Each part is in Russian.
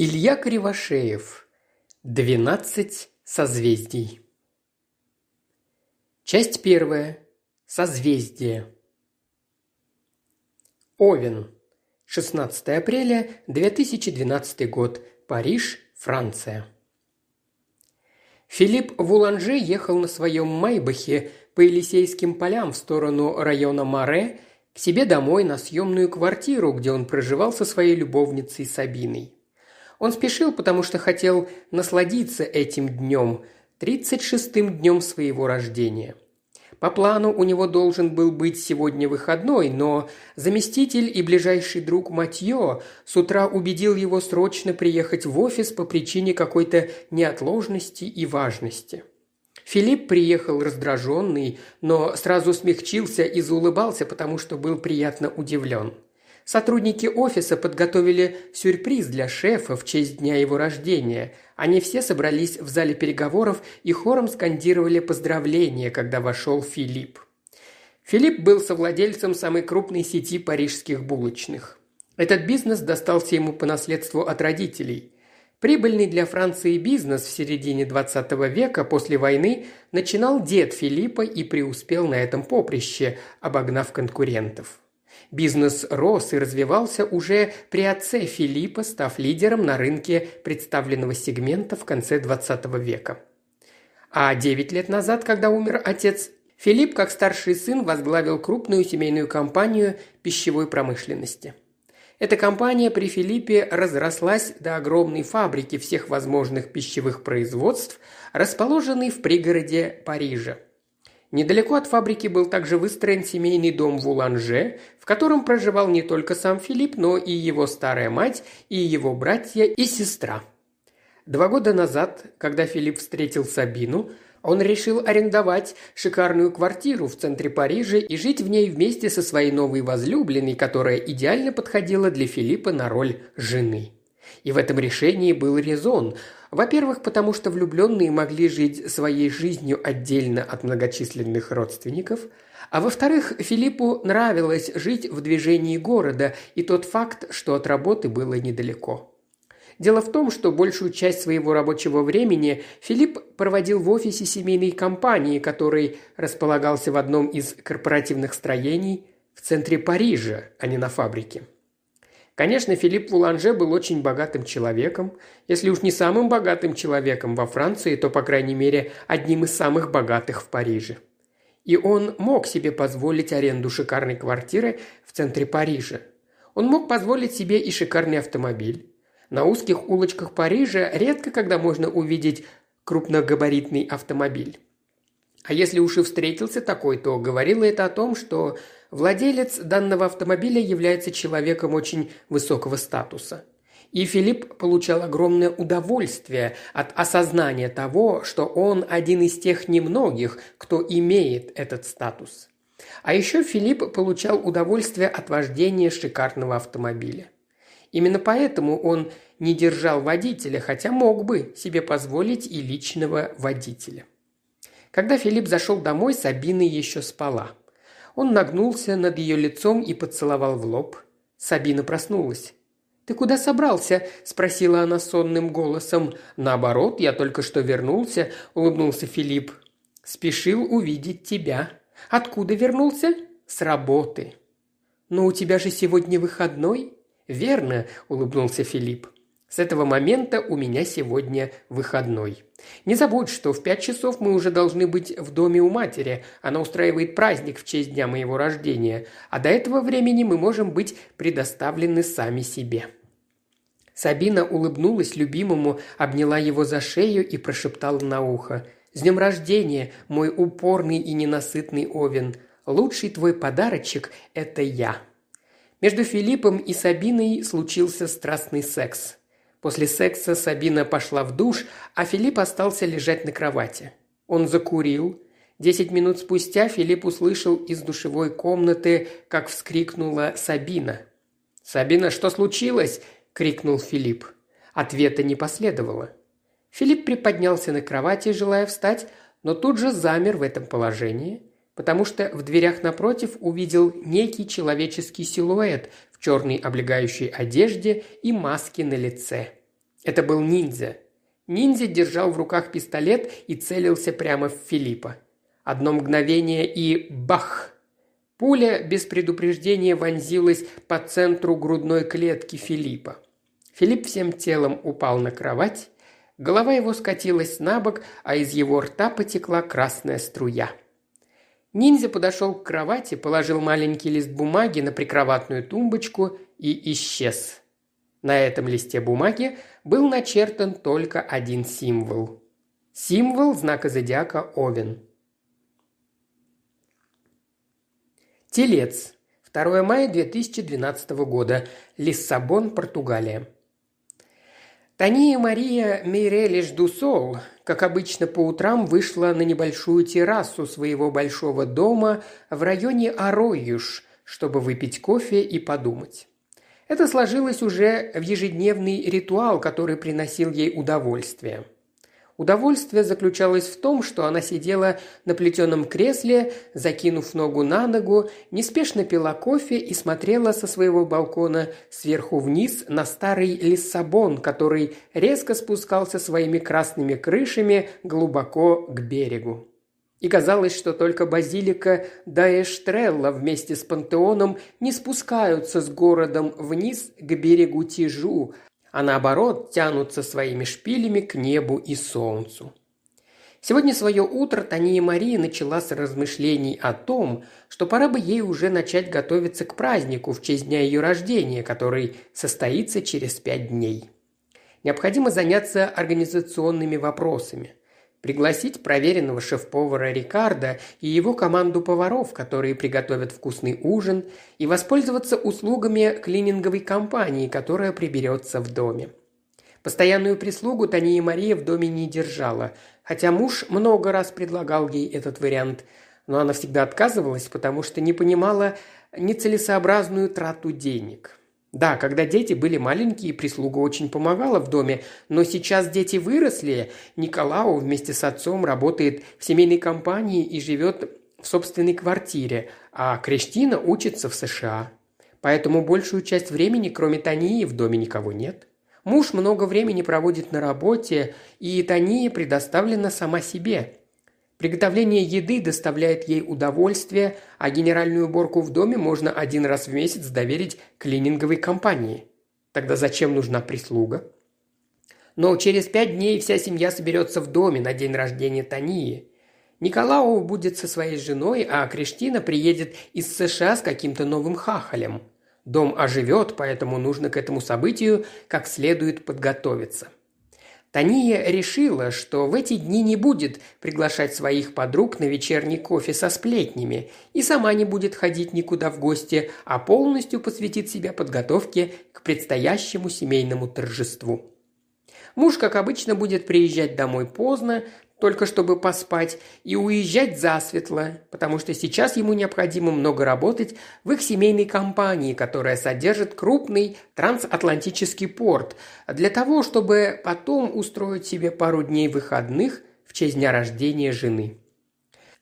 Илья Кривошеев. Двенадцать созвездий. Часть первая. Созвездие. Овен. 16 апреля 2012 год. Париж, Франция. Филипп Вуланже ехал на своем Майбахе по Елисейским полям в сторону района Маре к себе домой на съемную квартиру, где он проживал со своей любовницей Сабиной. Он спешил, потому что хотел насладиться этим днем, 36-м днем своего рождения. По плану у него должен был быть сегодня выходной, но заместитель и ближайший друг Матье с утра убедил его срочно приехать в офис по причине какой-то неотложности и важности. Филипп приехал раздраженный, но сразу смягчился и заулыбался, потому что был приятно удивлен – Сотрудники офиса подготовили сюрприз для шефа в честь дня его рождения. Они все собрались в зале переговоров и хором скандировали поздравления, когда вошел Филипп. Филипп был совладельцем самой крупной сети парижских булочных. Этот бизнес достался ему по наследству от родителей. Прибыльный для Франции бизнес в середине 20 века после войны начинал дед Филиппа и преуспел на этом поприще, обогнав конкурентов. Бизнес рос и развивался уже при отце Филиппа, став лидером на рынке представленного сегмента в конце 20 века. А 9 лет назад, когда умер отец, Филипп, как старший сын, возглавил крупную семейную компанию пищевой промышленности. Эта компания при Филиппе разрослась до огромной фабрики всех возможных пищевых производств, расположенной в пригороде Парижа – Недалеко от фабрики был также выстроен семейный дом в Уланже, в котором проживал не только сам Филипп, но и его старая мать, и его братья и сестра. Два года назад, когда Филипп встретил Сабину, он решил арендовать шикарную квартиру в центре Парижа и жить в ней вместе со своей новой возлюбленной, которая идеально подходила для Филиппа на роль жены. И в этом решении был резон – во-первых, потому что влюбленные могли жить своей жизнью отдельно от многочисленных родственников, а во-вторых, Филиппу нравилось жить в движении города и тот факт, что от работы было недалеко. Дело в том, что большую часть своего рабочего времени Филипп проводил в офисе семейной компании, который располагался в одном из корпоративных строений в центре Парижа, а не на фабрике. Конечно, Филипп Вуланже был очень богатым человеком. Если уж не самым богатым человеком во Франции, то, по крайней мере, одним из самых богатых в Париже. И он мог себе позволить аренду шикарной квартиры в центре Парижа. Он мог позволить себе и шикарный автомобиль. На узких улочках Парижа редко когда можно увидеть крупногабаритный автомобиль. А если уж и встретился такой, то говорило это о том, что Владелец данного автомобиля является человеком очень высокого статуса. И Филипп получал огромное удовольствие от осознания того, что он один из тех немногих, кто имеет этот статус. А еще Филипп получал удовольствие от вождения шикарного автомобиля. Именно поэтому он не держал водителя, хотя мог бы себе позволить и личного водителя. Когда Филипп зашел домой, Сабина еще спала – он нагнулся над ее лицом и поцеловал в лоб. Сабина проснулась. «Ты куда собрался?» – спросила она сонным голосом. «Наоборот, я только что вернулся», – улыбнулся Филипп. «Спешил увидеть тебя». «Откуда вернулся?» «С работы». «Но у тебя же сегодня выходной?» «Верно», – улыбнулся Филипп. С этого момента у меня сегодня выходной. Не забудь, что в пять часов мы уже должны быть в доме у матери. Она устраивает праздник в честь дня моего рождения. А до этого времени мы можем быть предоставлены сами себе». Сабина улыбнулась любимому, обняла его за шею и прошептала на ухо. «С днем рождения, мой упорный и ненасытный Овен! Лучший твой подарочек – это я!» Между Филиппом и Сабиной случился страстный секс. После секса Сабина пошла в душ, а Филипп остался лежать на кровати. Он закурил. Десять минут спустя Филипп услышал из душевой комнаты, как вскрикнула Сабина. «Сабина, что случилось?» – крикнул Филипп. Ответа не последовало. Филипп приподнялся на кровати, желая встать, но тут же замер в этом положении, потому что в дверях напротив увидел некий человеческий силуэт черной облегающей одежде и маске на лице. Это был ниндзя. Ниндзя держал в руках пистолет и целился прямо в Филиппа. Одно мгновение и бах! Пуля без предупреждения вонзилась по центру грудной клетки Филиппа. Филипп всем телом упал на кровать, голова его скатилась на бок, а из его рта потекла красная струя. Ниндзя подошел к кровати, положил маленький лист бумаги на прикроватную тумбочку и исчез. На этом листе бумаги был начертан только один символ. Символ знака зодиака Овен. Телец. 2 мая 2012 года. Лиссабон, Португалия. Тания Мария Мейрелиш Дусол, как обычно по утрам, вышла на небольшую террасу своего большого дома в районе Аройюш, чтобы выпить кофе и подумать. Это сложилось уже в ежедневный ритуал, который приносил ей удовольствие – Удовольствие заключалось в том, что она сидела на плетеном кресле, закинув ногу на ногу, неспешно пила кофе и смотрела со своего балкона сверху вниз на старый Лиссабон, который резко спускался своими красными крышами глубоко к берегу. И казалось, что только базилика да Эштрелла вместе с пантеоном не спускаются с городом вниз к берегу Тижу, а наоборот тянутся своими шпилями к небу и солнцу. Сегодня свое утро Тания Мария начала с размышлений о том, что пора бы ей уже начать готовиться к празднику в честь дня ее рождения, который состоится через пять дней. Необходимо заняться организационными вопросами пригласить проверенного шеф-повара Рикардо и его команду поваров, которые приготовят вкусный ужин, и воспользоваться услугами клининговой компании, которая приберется в доме. Постоянную прислугу Тания Мария в доме не держала, хотя муж много раз предлагал ей этот вариант, но она всегда отказывалась, потому что не понимала нецелесообразную трату денег. Да, когда дети были маленькие, прислуга очень помогала в доме, но сейчас дети выросли. Николау вместе с отцом работает в семейной компании и живет в собственной квартире, а Криштина учится в США. Поэтому большую часть времени, кроме Тании, в доме никого нет. Муж много времени проводит на работе, и Тания предоставлена сама себе. Приготовление еды доставляет ей удовольствие, а генеральную уборку в доме можно один раз в месяц доверить клининговой компании. Тогда зачем нужна прислуга? Но через пять дней вся семья соберется в доме на день рождения Тании. Николау будет со своей женой, а Криштина приедет из США с каким-то новым хахалем. Дом оживет, поэтому нужно к этому событию как следует подготовиться. Тания решила, что в эти дни не будет приглашать своих подруг на вечерний кофе со сплетнями и сама не будет ходить никуда в гости, а полностью посвятит себя подготовке к предстоящему семейному торжеству. Муж, как обычно, будет приезжать домой поздно, только чтобы поспать, и уезжать засветло, потому что сейчас ему необходимо много работать в их семейной компании, которая содержит крупный трансатлантический порт, для того, чтобы потом устроить себе пару дней выходных в честь дня рождения жены.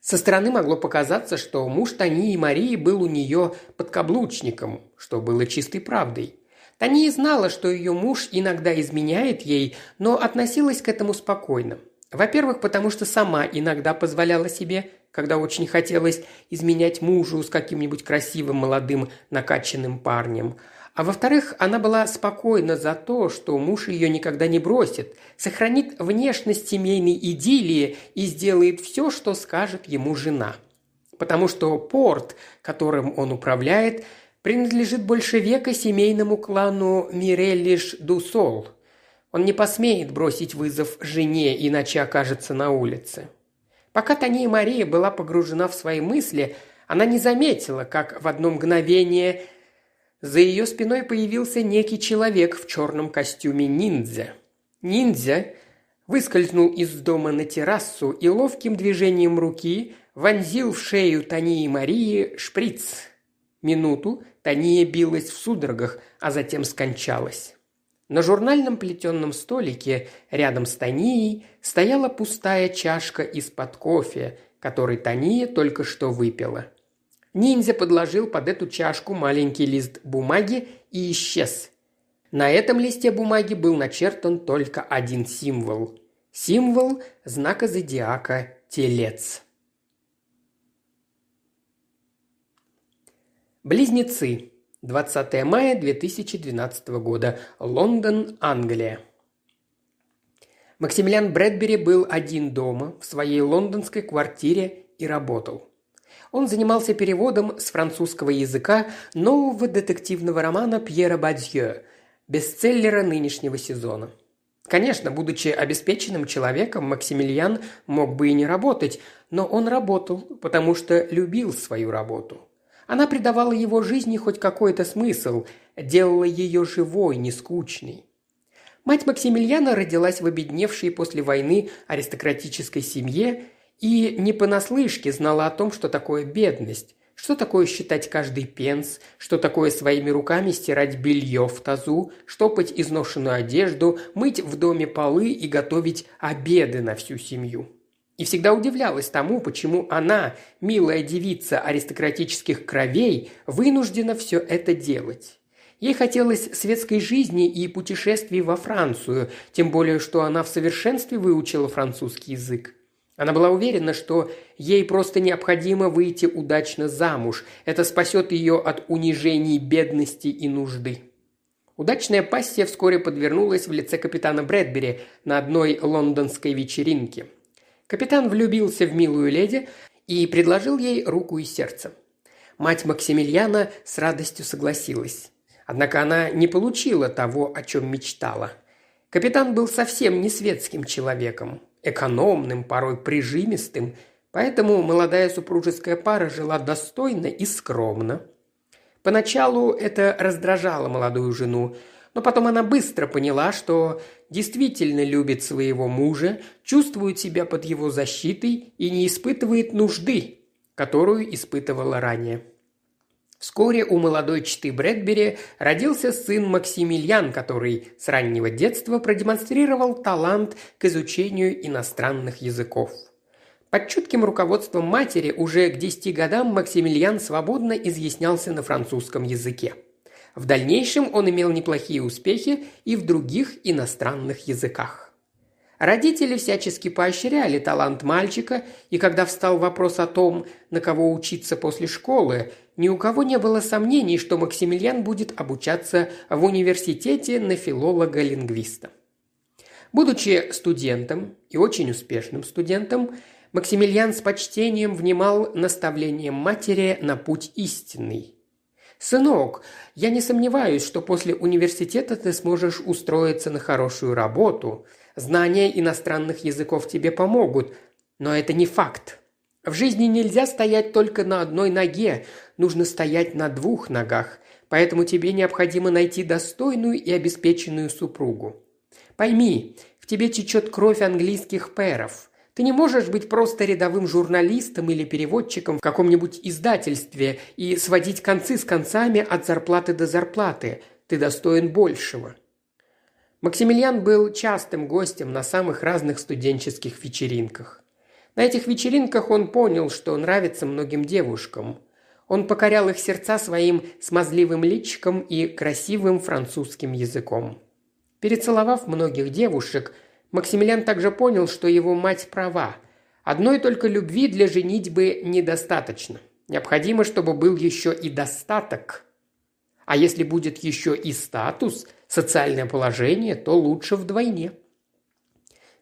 Со стороны могло показаться, что муж Тани и Марии был у нее подкаблучником, что было чистой правдой. Тания знала, что ее муж иногда изменяет ей, но относилась к этому спокойно – во-первых, потому что сама иногда позволяла себе, когда очень хотелось изменять мужу с каким-нибудь красивым молодым накачанным парнем. А во-вторых, она была спокойна за то, что муж ее никогда не бросит, сохранит внешность семейной идиллии и сделает все, что скажет ему жена. Потому что порт, которым он управляет, принадлежит больше века семейному клану Миреллиш Дусол – он не посмеет бросить вызов жене, иначе окажется на улице. Пока Тания Мария была погружена в свои мысли, она не заметила, как в одно мгновение за ее спиной появился некий человек в черном костюме ниндзя. Ниндзя выскользнул из дома на террасу и ловким движением руки вонзил в шею Тании Марии шприц. Минуту Тания билась в судорогах, а затем скончалась. На журнальном плетенном столике рядом с Танией стояла пустая чашка из-под кофе, который Тания только что выпила. Ниндзя подложил под эту чашку маленький лист бумаги и исчез. На этом листе бумаги был начертан только один символ. Символ знака зодиака Телец. Близнецы. 20 мая 2012 года. Лондон, Англия. Максимилиан Брэдбери был один дома, в своей лондонской квартире и работал. Он занимался переводом с французского языка нового детективного романа Пьера Бадье, бестселлера нынешнего сезона. Конечно, будучи обеспеченным человеком, Максимилиан мог бы и не работать, но он работал, потому что любил свою работу. Она придавала его жизни хоть какой-то смысл, делала ее живой, не скучной. Мать Максимилиана родилась в обедневшей после войны аристократической семье и не понаслышке знала о том, что такое бедность, что такое считать каждый пенс, что такое своими руками стирать белье в тазу, штопать изношенную одежду, мыть в доме полы и готовить обеды на всю семью. И всегда удивлялась тому, почему она, милая девица аристократических кровей, вынуждена все это делать. Ей хотелось светской жизни и путешествий во Францию, тем более, что она в совершенстве выучила французский язык. Она была уверена, что ей просто необходимо выйти удачно замуж. Это спасет ее от унижений, бедности и нужды. Удачная пассия вскоре подвернулась в лице капитана Брэдбери на одной лондонской вечеринке. Капитан влюбился в милую леди и предложил ей руку и сердце. Мать Максимилиана с радостью согласилась. Однако она не получила того, о чем мечтала. Капитан был совсем не светским человеком, экономным, порой прижимистым, поэтому молодая супружеская пара жила достойно и скромно. Поначалу это раздражало молодую жену, но потом она быстро поняла, что действительно любит своего мужа, чувствует себя под его защитой и не испытывает нужды, которую испытывала ранее. Вскоре у молодой чты Брэдбери родился сын Максимилиан, который с раннего детства продемонстрировал талант к изучению иностранных языков. Под чутким руководством матери уже к десяти годам Максимилиан свободно изъяснялся на французском языке. В дальнейшем он имел неплохие успехи и в других иностранных языках. Родители всячески поощряли талант мальчика, и когда встал вопрос о том, на кого учиться после школы, ни у кого не было сомнений, что Максимилиан будет обучаться в университете на филолога-лингвиста. Будучи студентом и очень успешным студентом, Максимилиан с почтением внимал наставлениям матери на путь истинный. «Сынок, я не сомневаюсь, что после университета ты сможешь устроиться на хорошую работу. Знания иностранных языков тебе помогут, но это не факт. В жизни нельзя стоять только на одной ноге, нужно стоять на двух ногах, поэтому тебе необходимо найти достойную и обеспеченную супругу. Пойми, в тебе течет кровь английских пэров. Ты не можешь быть просто рядовым журналистом или переводчиком в каком-нибудь издательстве и сводить концы с концами от зарплаты до зарплаты. Ты достоин большего. Максимилиан был частым гостем на самых разных студенческих вечеринках. На этих вечеринках он понял, что нравится многим девушкам. Он покорял их сердца своим смазливым личиком и красивым французским языком. Перецеловав многих девушек, Максимилиан также понял, что его мать права. Одной только любви для женитьбы недостаточно. Необходимо, чтобы был еще и достаток. А если будет еще и статус, социальное положение, то лучше вдвойне.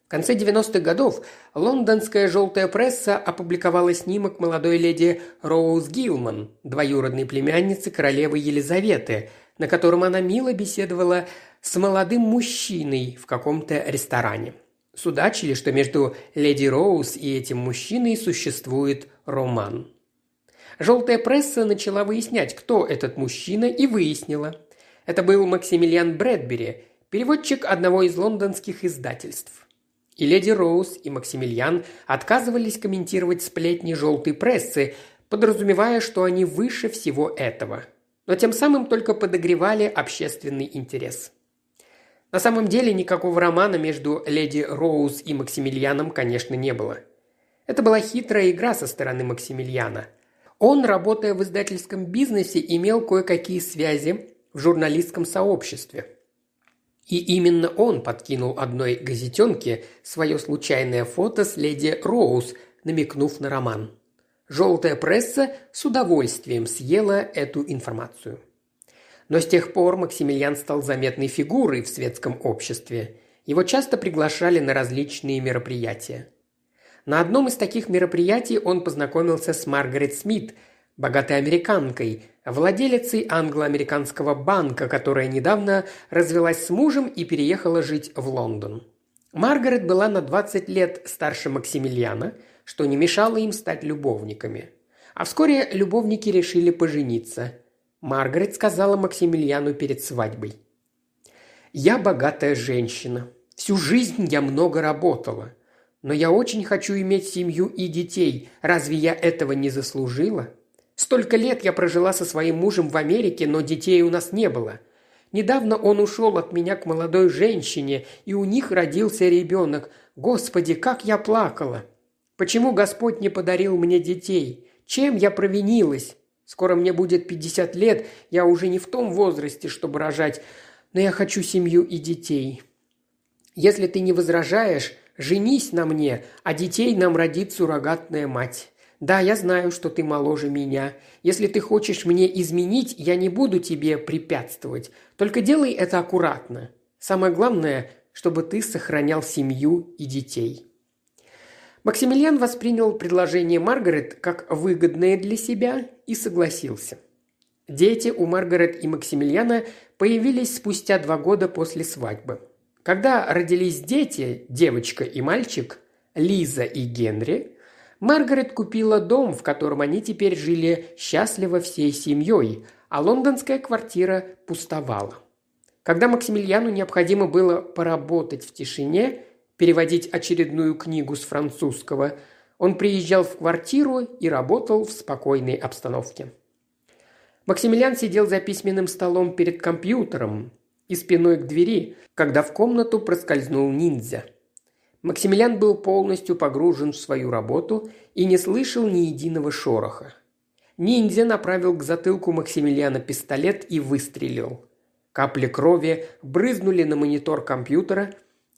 В конце 90-х годов лондонская желтая пресса опубликовала снимок молодой леди Роуз Гилман, двоюродной племянницы королевы Елизаветы, на котором она мило беседовала с молодым мужчиной в каком-то ресторане. Судачили, что между леди Роуз и этим мужчиной существует роман. Желтая пресса начала выяснять, кто этот мужчина, и выяснила. Это был Максимилиан Брэдбери, переводчик одного из лондонских издательств. И леди Роуз, и Максимилиан отказывались комментировать сплетни желтой прессы, подразумевая, что они выше всего этого. Но тем самым только подогревали общественный интерес. На самом деле никакого романа между леди Роуз и Максимилианом, конечно, не было. Это была хитрая игра со стороны Максимилиана. Он, работая в издательском бизнесе, имел кое-какие связи в журналистском сообществе. И именно он подкинул одной газетенке свое случайное фото с леди Роуз, намекнув на роман. Желтая пресса с удовольствием съела эту информацию. Но с тех пор Максимилиан стал заметной фигурой в светском обществе. Его часто приглашали на различные мероприятия. На одном из таких мероприятий он познакомился с Маргарет Смит, богатой американкой, владелицей англо-американского банка, которая недавно развелась с мужем и переехала жить в Лондон. Маргарет была на 20 лет старше Максимилиана, что не мешало им стать любовниками. А вскоре любовники решили пожениться. Маргарет сказала Максимилиану перед свадьбой. «Я богатая женщина. Всю жизнь я много работала. Но я очень хочу иметь семью и детей. Разве я этого не заслужила? Столько лет я прожила со своим мужем в Америке, но детей у нас не было. Недавно он ушел от меня к молодой женщине, и у них родился ребенок. Господи, как я плакала! Почему Господь не подарил мне детей? Чем я провинилась? Скоро мне будет 50 лет, я уже не в том возрасте, чтобы рожать, но я хочу семью и детей. Если ты не возражаешь, Женись на мне, а детей нам родит суррогатная мать. Да, я знаю, что ты моложе меня. Если ты хочешь мне изменить, я не буду тебе препятствовать. Только делай это аккуратно. Самое главное, чтобы ты сохранял семью и детей». Максимилиан воспринял предложение Маргарет как выгодное для себя и согласился. Дети у Маргарет и Максимилиана появились спустя два года после свадьбы – когда родились дети, девочка и мальчик, Лиза и Генри, Маргарет купила дом, в котором они теперь жили счастливо всей семьей, а лондонская квартира пустовала. Когда Максимилиану необходимо было поработать в тишине, переводить очередную книгу с французского, он приезжал в квартиру и работал в спокойной обстановке. Максимилиан сидел за письменным столом перед компьютером, и спиной к двери, когда в комнату проскользнул ниндзя. Максимилиан был полностью погружен в свою работу и не слышал ни единого шороха. Ниндзя направил к затылку Максимилиана пистолет и выстрелил. Капли крови брызнули на монитор компьютера,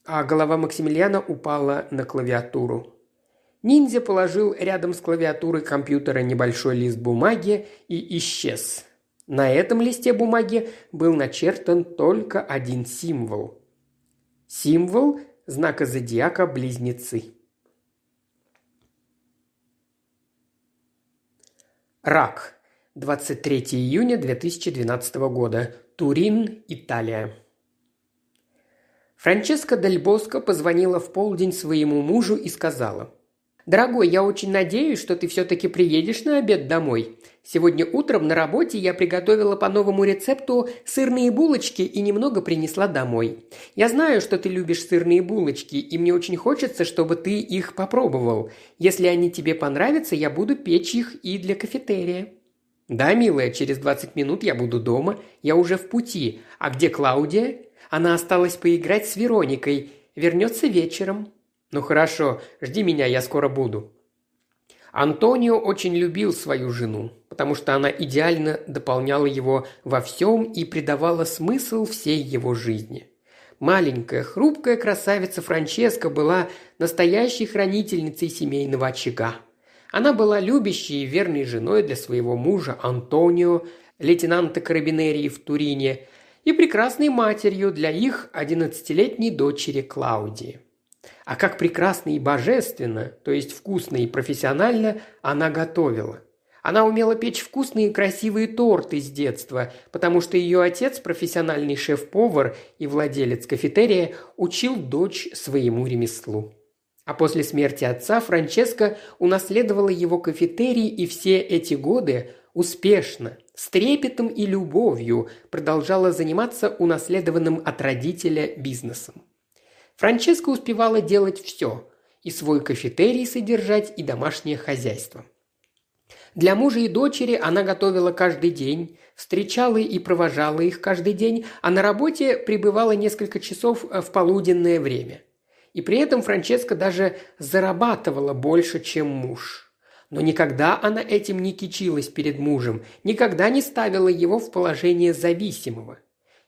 а голова Максимилиана упала на клавиатуру. Ниндзя положил рядом с клавиатурой компьютера небольшой лист бумаги и исчез. На этом листе бумаги был начертан только один символ. Символ знака зодиака Близнецы. Рак. 23 июня 2012 года. Турин, Италия. Франческа Дель Боско позвонила в полдень своему мужу и сказала. «Дорогой, я очень надеюсь, что ты все-таки приедешь на обед домой. Сегодня утром на работе я приготовила по новому рецепту сырные булочки и немного принесла домой. Я знаю, что ты любишь сырные булочки, и мне очень хочется, чтобы ты их попробовал. Если они тебе понравятся, я буду печь их и для кафетерия». «Да, милая, через 20 минут я буду дома. Я уже в пути. А где Клаудия?» «Она осталась поиграть с Вероникой. Вернется вечером». «Ну хорошо, жди меня, я скоро буду». Антонио очень любил свою жену, потому что она идеально дополняла его во всем и придавала смысл всей его жизни. Маленькая, хрупкая красавица Франческа была настоящей хранительницей семейного очага. Она была любящей и верной женой для своего мужа Антонио, лейтенанта карабинерии в Турине, и прекрасной матерью для их одиннадцатилетней дочери Клаудии. А как прекрасно и божественно, то есть вкусно и профессионально, она готовила. Она умела печь вкусные и красивые торты с детства, потому что ее отец, профессиональный шеф-повар и владелец кафетерия, учил дочь своему ремеслу. А после смерти отца Франческа унаследовала его кафетерий и все эти годы успешно, с трепетом и любовью продолжала заниматься унаследованным от родителя бизнесом. Франческа успевала делать все – и свой кафетерий содержать, и домашнее хозяйство. Для мужа и дочери она готовила каждый день, встречала и провожала их каждый день, а на работе пребывала несколько часов в полуденное время. И при этом Франческа даже зарабатывала больше, чем муж. Но никогда она этим не кичилась перед мужем, никогда не ставила его в положение зависимого.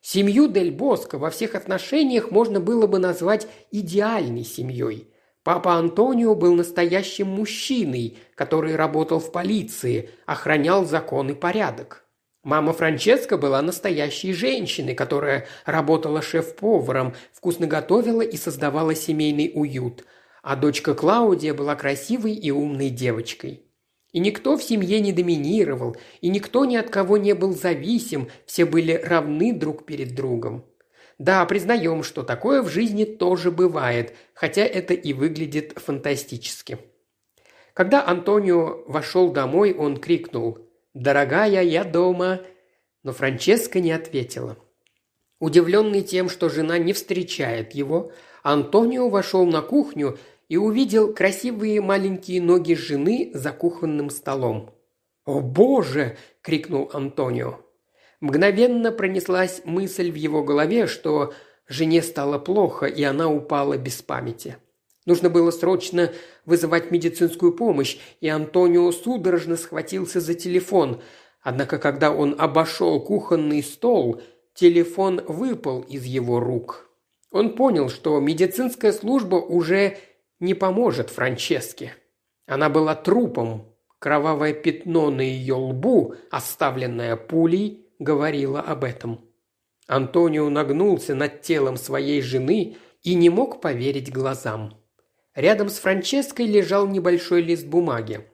Семью Дель Боско во всех отношениях можно было бы назвать идеальной семьей. Папа Антонио был настоящим мужчиной, который работал в полиции, охранял закон и порядок. Мама Франческа была настоящей женщиной, которая работала шеф-поваром, вкусно готовила и создавала семейный уют, а дочка Клаудия была красивой и умной девочкой. И никто в семье не доминировал, и никто ни от кого не был зависим, все были равны друг перед другом. Да, признаем, что такое в жизни тоже бывает, хотя это и выглядит фантастически. Когда Антонио вошел домой, он крикнул «Дорогая, я дома!» Но Франческа не ответила. Удивленный тем, что жена не встречает его, Антонио вошел на кухню и увидел красивые маленькие ноги жены за кухонным столом. «О боже!» – крикнул Антонио. Мгновенно пронеслась мысль в его голове, что жене стало плохо, и она упала без памяти. Нужно было срочно вызывать медицинскую помощь, и Антонио судорожно схватился за телефон. Однако, когда он обошел кухонный стол, телефон выпал из его рук. Он понял, что медицинская служба уже не поможет Франческе. Она была трупом. Кровавое пятно на ее лбу, оставленное пулей, говорило об этом. Антонио нагнулся над телом своей жены и не мог поверить глазам. Рядом с Франческой лежал небольшой лист бумаги.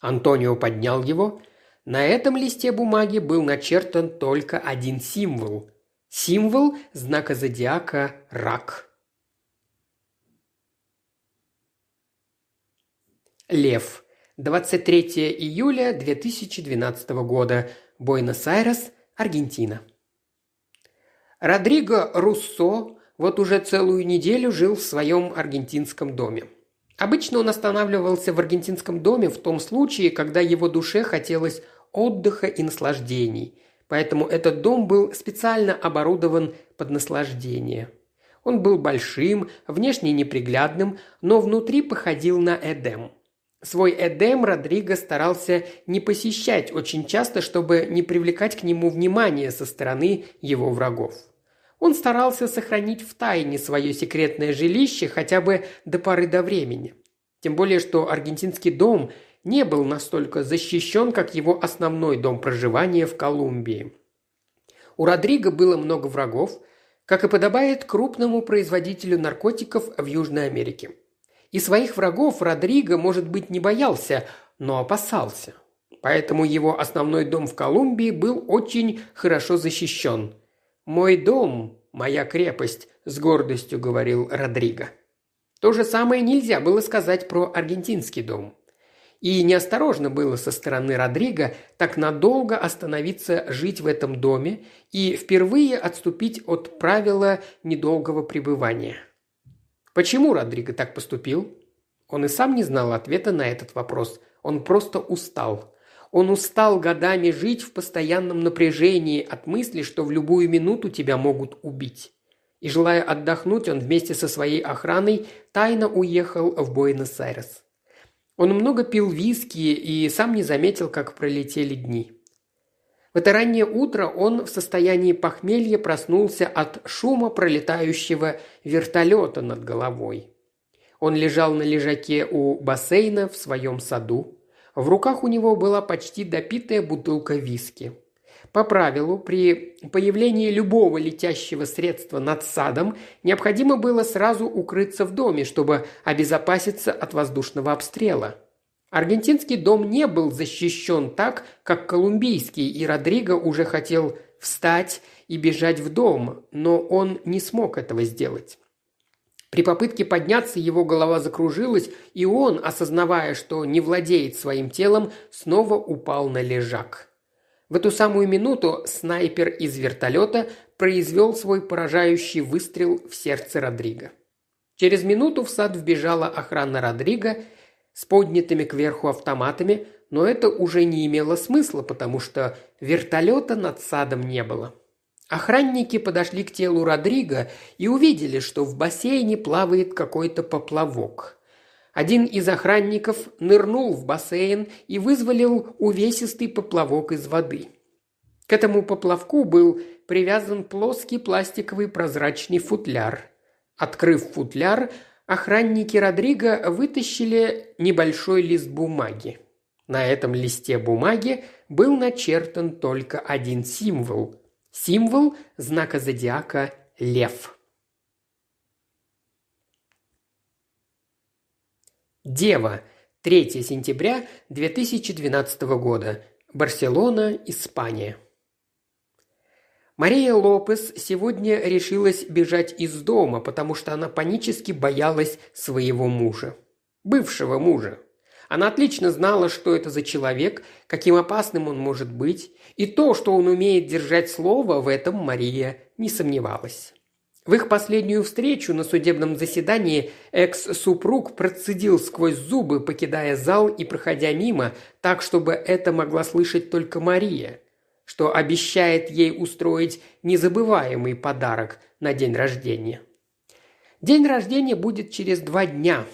Антонио поднял его. На этом листе бумаги был начертан только один символ. Символ знака зодиака «Рак». Лев. 23 июля 2012 года. Буэнос-Айрес, Аргентина. Родриго Руссо вот уже целую неделю жил в своем аргентинском доме. Обычно он останавливался в аргентинском доме в том случае, когда его душе хотелось отдыха и наслаждений. Поэтому этот дом был специально оборудован под наслаждение. Он был большим, внешне неприглядным, но внутри походил на Эдем. Свой Эдем Родриго старался не посещать очень часто, чтобы не привлекать к нему внимание со стороны его врагов. Он старался сохранить в тайне свое секретное жилище хотя бы до поры до времени. Тем более, что аргентинский дом не был настолько защищен, как его основной дом проживания в Колумбии. У Родриго было много врагов, как и подобает крупному производителю наркотиков в Южной Америке – и своих врагов Родриго, может быть, не боялся, но опасался. Поэтому его основной дом в Колумбии был очень хорошо защищен. «Мой дом – моя крепость», – с гордостью говорил Родриго. То же самое нельзя было сказать про аргентинский дом. И неосторожно было со стороны Родриго так надолго остановиться жить в этом доме и впервые отступить от правила недолгого пребывания – Почему Родриго так поступил? Он и сам не знал ответа на этот вопрос. Он просто устал. Он устал годами жить в постоянном напряжении от мысли, что в любую минуту тебя могут убить. И желая отдохнуть, он вместе со своей охраной тайно уехал в Буэнос-Айрес. Он много пил виски и сам не заметил, как пролетели дни. В это раннее утро он в состоянии похмелья проснулся от шума пролетающего вертолета над головой. Он лежал на лежаке у бассейна в своем саду. В руках у него была почти допитая бутылка виски. По правилу, при появлении любого летящего средства над садом необходимо было сразу укрыться в доме, чтобы обезопаситься от воздушного обстрела – Аргентинский дом не был защищен так, как колумбийский, и Родриго уже хотел встать и бежать в дом, но он не смог этого сделать. При попытке подняться его голова закружилась, и он, осознавая, что не владеет своим телом, снова упал на лежак. В эту самую минуту снайпер из вертолета произвел свой поражающий выстрел в сердце Родриго. Через минуту в сад вбежала охрана Родриго с поднятыми кверху автоматами, но это уже не имело смысла, потому что вертолета над садом не было. Охранники подошли к телу Родриго и увидели, что в бассейне плавает какой-то поплавок. Один из охранников нырнул в бассейн и вызволил увесистый поплавок из воды. К этому поплавку был привязан плоский пластиковый прозрачный футляр. Открыв футляр, охранники Родриго вытащили небольшой лист бумаги. На этом листе бумаги был начертан только один символ. Символ знака зодиака «Лев». Дева. 3 сентября 2012 года. Барселона, Испания. Мария Лопес сегодня решилась бежать из дома, потому что она панически боялась своего мужа. Бывшего мужа. Она отлично знала, что это за человек, каким опасным он может быть, и то, что он умеет держать слово, в этом Мария не сомневалась. В их последнюю встречу на судебном заседании экс-супруг процедил сквозь зубы, покидая зал и проходя мимо, так, чтобы это могла слышать только Мария – что обещает ей устроить незабываемый подарок на день рождения. День рождения будет через два дня,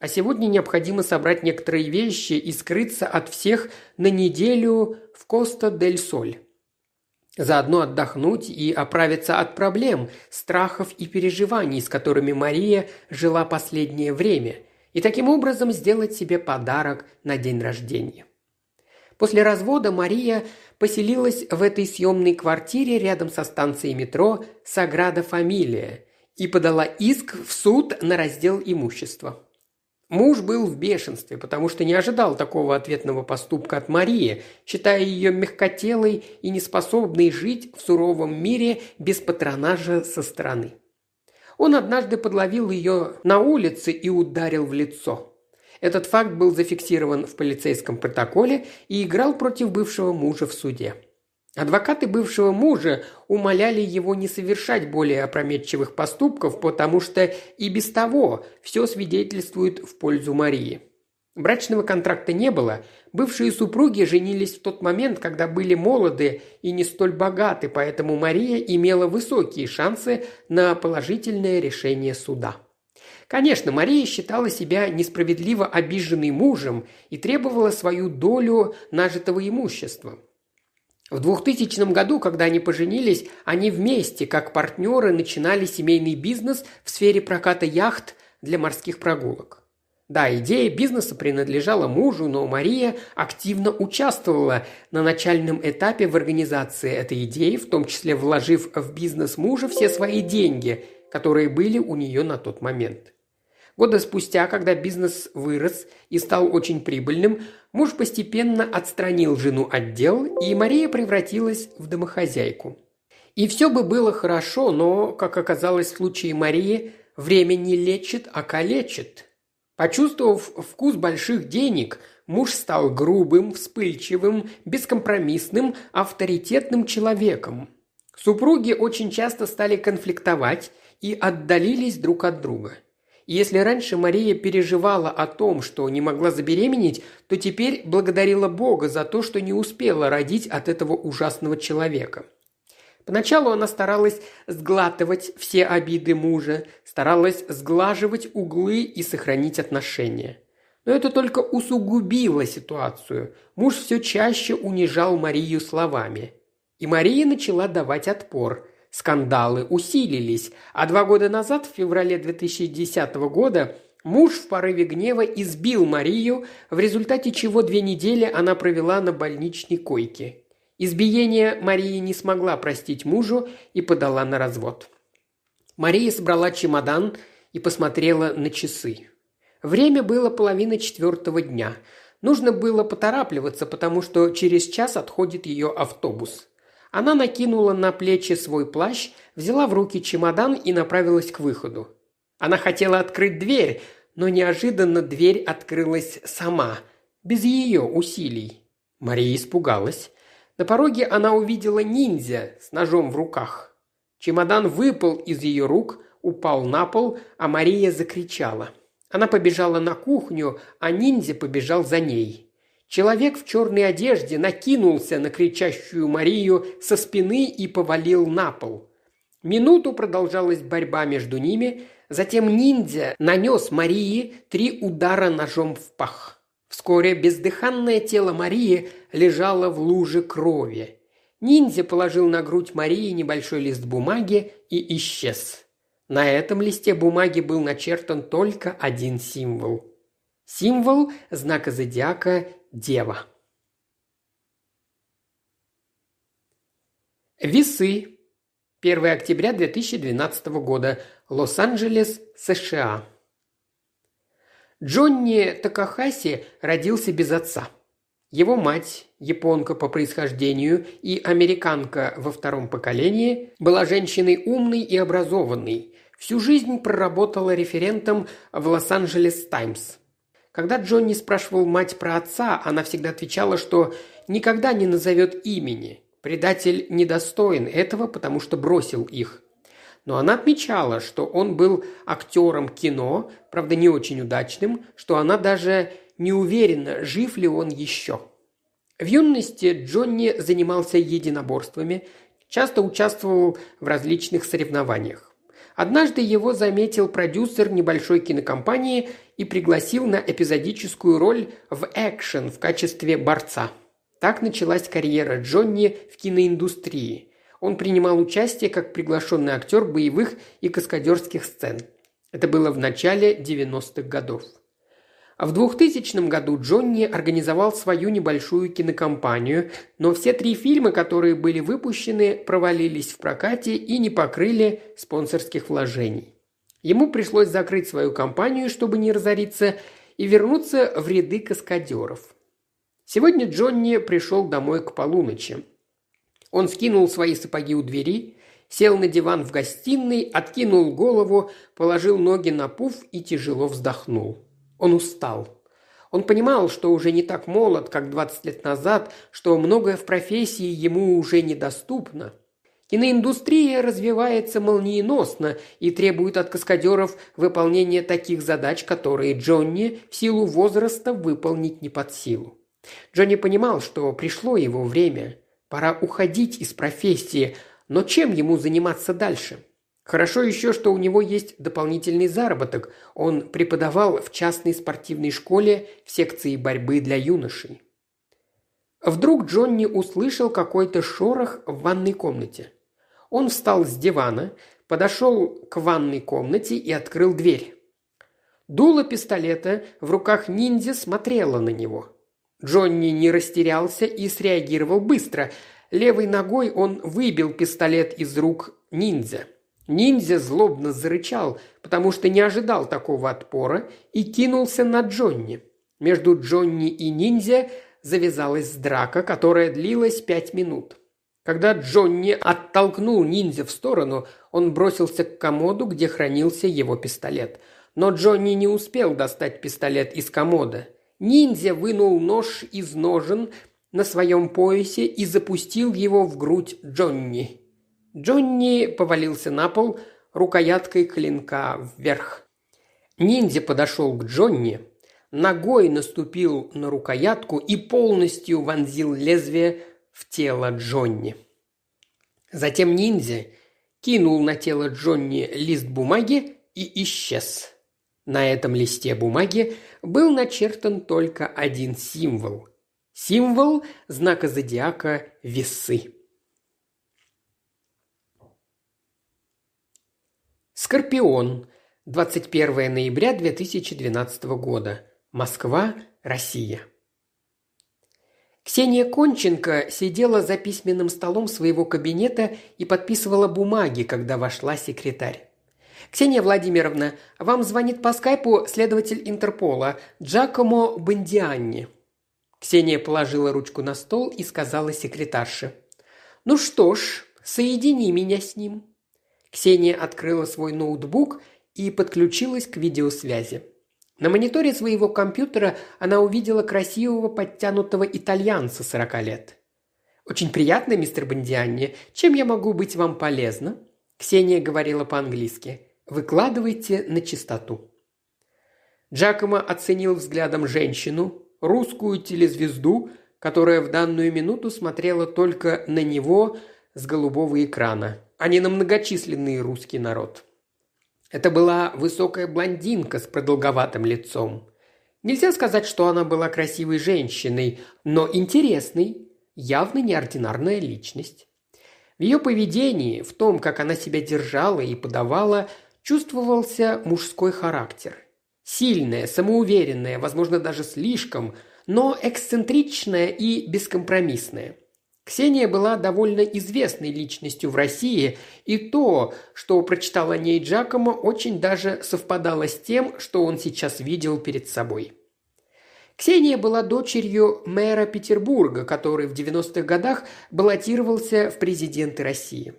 а сегодня необходимо собрать некоторые вещи и скрыться от всех на неделю в Коста-дель-Соль. Заодно отдохнуть и оправиться от проблем, страхов и переживаний, с которыми Мария жила последнее время, и таким образом сделать себе подарок на день рождения. После развода Мария поселилась в этой съемной квартире рядом со станцией метро «Саграда Фамилия» и подала иск в суд на раздел имущества. Муж был в бешенстве, потому что не ожидал такого ответного поступка от Марии, считая ее мягкотелой и неспособной жить в суровом мире без патронажа со стороны. Он однажды подловил ее на улице и ударил в лицо – этот факт был зафиксирован в полицейском протоколе и играл против бывшего мужа в суде. Адвокаты бывшего мужа умоляли его не совершать более опрометчивых поступков, потому что и без того все свидетельствует в пользу Марии. Брачного контракта не было, бывшие супруги женились в тот момент, когда были молоды и не столь богаты, поэтому Мария имела высокие шансы на положительное решение суда. Конечно, Мария считала себя несправедливо обиженной мужем и требовала свою долю нажитого имущества. В 2000 году, когда они поженились, они вместе, как партнеры, начинали семейный бизнес в сфере проката яхт для морских прогулок. Да, идея бизнеса принадлежала мужу, но Мария активно участвовала на начальном этапе в организации этой идеи, в том числе вложив в бизнес мужа все свои деньги, которые были у нее на тот момент. Года спустя, когда бизнес вырос и стал очень прибыльным, муж постепенно отстранил жену от дел, и Мария превратилась в домохозяйку. И все бы было хорошо, но, как оказалось в случае Марии, время не лечит, а калечит. Почувствовав вкус больших денег, муж стал грубым, вспыльчивым, бескомпромиссным, авторитетным человеком. Супруги очень часто стали конфликтовать и отдалились друг от друга – если раньше Мария переживала о том, что не могла забеременеть, то теперь благодарила Бога за то, что не успела родить от этого ужасного человека. Поначалу она старалась сглатывать все обиды мужа, старалась сглаживать углы и сохранить отношения. Но это только усугубило ситуацию. Муж все чаще унижал Марию словами. И Мария начала давать отпор – Скандалы усилились, а два года назад, в феврале 2010 года, муж в порыве гнева избил Марию, в результате чего две недели она провела на больничной койке. Избиение Мария не смогла простить мужу и подала на развод. Мария собрала чемодан и посмотрела на часы. Время было половина четвертого дня. Нужно было поторапливаться, потому что через час отходит ее автобус. Она накинула на плечи свой плащ, взяла в руки чемодан и направилась к выходу. Она хотела открыть дверь, но неожиданно дверь открылась сама, без ее усилий. Мария испугалась. На пороге она увидела ниндзя с ножом в руках. Чемодан выпал из ее рук, упал на пол, а Мария закричала. Она побежала на кухню, а ниндзя побежал за ней. Человек в черной одежде накинулся на кричащую Марию со спины и повалил на пол. Минуту продолжалась борьба между ними, затем ниндзя нанес Марии три удара ножом в пах. Вскоре бездыханное тело Марии лежало в луже крови. Ниндзя положил на грудь Марии небольшой лист бумаги и исчез. На этом листе бумаги был начертан только один символ. Символ знака зодиака – Дева. Весы. 1 октября 2012 года. Лос-Анджелес, США. Джонни Такахаси родился без отца. Его мать, японка по происхождению и американка во втором поколении, была женщиной умной и образованной. Всю жизнь проработала референтом в Лос-Анджелес Таймс. Когда Джонни спрашивал мать про отца, она всегда отвечала, что никогда не назовет имени. Предатель недостоин этого, потому что бросил их. Но она отмечала, что он был актером кино, правда не очень удачным, что она даже не уверена, жив ли он еще. В юности Джонни занимался единоборствами, часто участвовал в различных соревнованиях. Однажды его заметил продюсер небольшой кинокомпании и пригласил на эпизодическую роль в экшен в качестве борца. Так началась карьера Джонни в киноиндустрии. Он принимал участие как приглашенный актер боевых и каскадерских сцен. Это было в начале 90-х годов. В 2000 году Джонни организовал свою небольшую кинокомпанию, но все три фильма, которые были выпущены, провалились в прокате и не покрыли спонсорских вложений. Ему пришлось закрыть свою компанию, чтобы не разориться, и вернуться в ряды каскадеров. Сегодня Джонни пришел домой к полуночи. Он скинул свои сапоги у двери, сел на диван в гостиной, откинул голову, положил ноги на пуф и тяжело вздохнул. Он устал. Он понимал, что уже не так молод, как 20 лет назад, что многое в профессии ему уже недоступно. Киноиндустрия развивается молниеносно и требует от каскадеров выполнения таких задач, которые Джонни в силу возраста выполнить не под силу. Джонни понимал, что пришло его время. Пора уходить из профессии, но чем ему заниматься дальше – Хорошо еще, что у него есть дополнительный заработок. Он преподавал в частной спортивной школе в секции борьбы для юношей. Вдруг Джонни услышал какой-то шорох в ванной комнате. Он встал с дивана, подошел к ванной комнате и открыл дверь. Дуло пистолета в руках ниндзя смотрело на него. Джонни не растерялся и среагировал быстро. Левой ногой он выбил пистолет из рук ниндзя – Ниндзя злобно зарычал, потому что не ожидал такого отпора и кинулся на Джонни. Между Джонни и ниндзя завязалась драка, которая длилась пять минут. Когда Джонни оттолкнул ниндзя в сторону, он бросился к комоду, где хранился его пистолет. Но Джонни не успел достать пистолет из комода. Ниндзя вынул нож из ножен на своем поясе и запустил его в грудь Джонни. Джонни повалился на пол рукояткой клинка вверх. Ниндзя подошел к Джонни, ногой наступил на рукоятку и полностью вонзил лезвие в тело Джонни. Затем ниндзя кинул на тело Джонни лист бумаги и исчез. На этом листе бумаги был начертан только один символ. Символ знака зодиака «Весы». Скорпион. 21 ноября 2012 года. Москва, Россия. Ксения Конченко сидела за письменным столом своего кабинета и подписывала бумаги, когда вошла секретарь. «Ксения Владимировна, вам звонит по скайпу следователь Интерпола Джакомо Бондианни». Ксения положила ручку на стол и сказала секретарше. «Ну что ж, соедини меня с ним». Ксения открыла свой ноутбук и подключилась к видеосвязи. На мониторе своего компьютера она увидела красивого подтянутого итальянца 40 лет. «Очень приятно, мистер Бондианни. Чем я могу быть вам полезна?» Ксения говорила по-английски. «Выкладывайте на чистоту». Джакомо оценил взглядом женщину, русскую телезвезду, которая в данную минуту смотрела только на него с голубого экрана а не на многочисленный русский народ. Это была высокая блондинка с продолговатым лицом. Нельзя сказать, что она была красивой женщиной, но интересной. явно неординарная личность. В ее поведении, в том, как она себя держала и подавала, чувствовался мужской характер. Сильная, самоуверенная, возможно, даже слишком, но эксцентричная и бескомпромиссная. Ксения была довольно известной личностью в России, и то, что прочитал о ней Джакомо, очень даже совпадало с тем, что он сейчас видел перед собой. Ксения была дочерью мэра Петербурга, который в 90-х годах баллотировался в президенты России.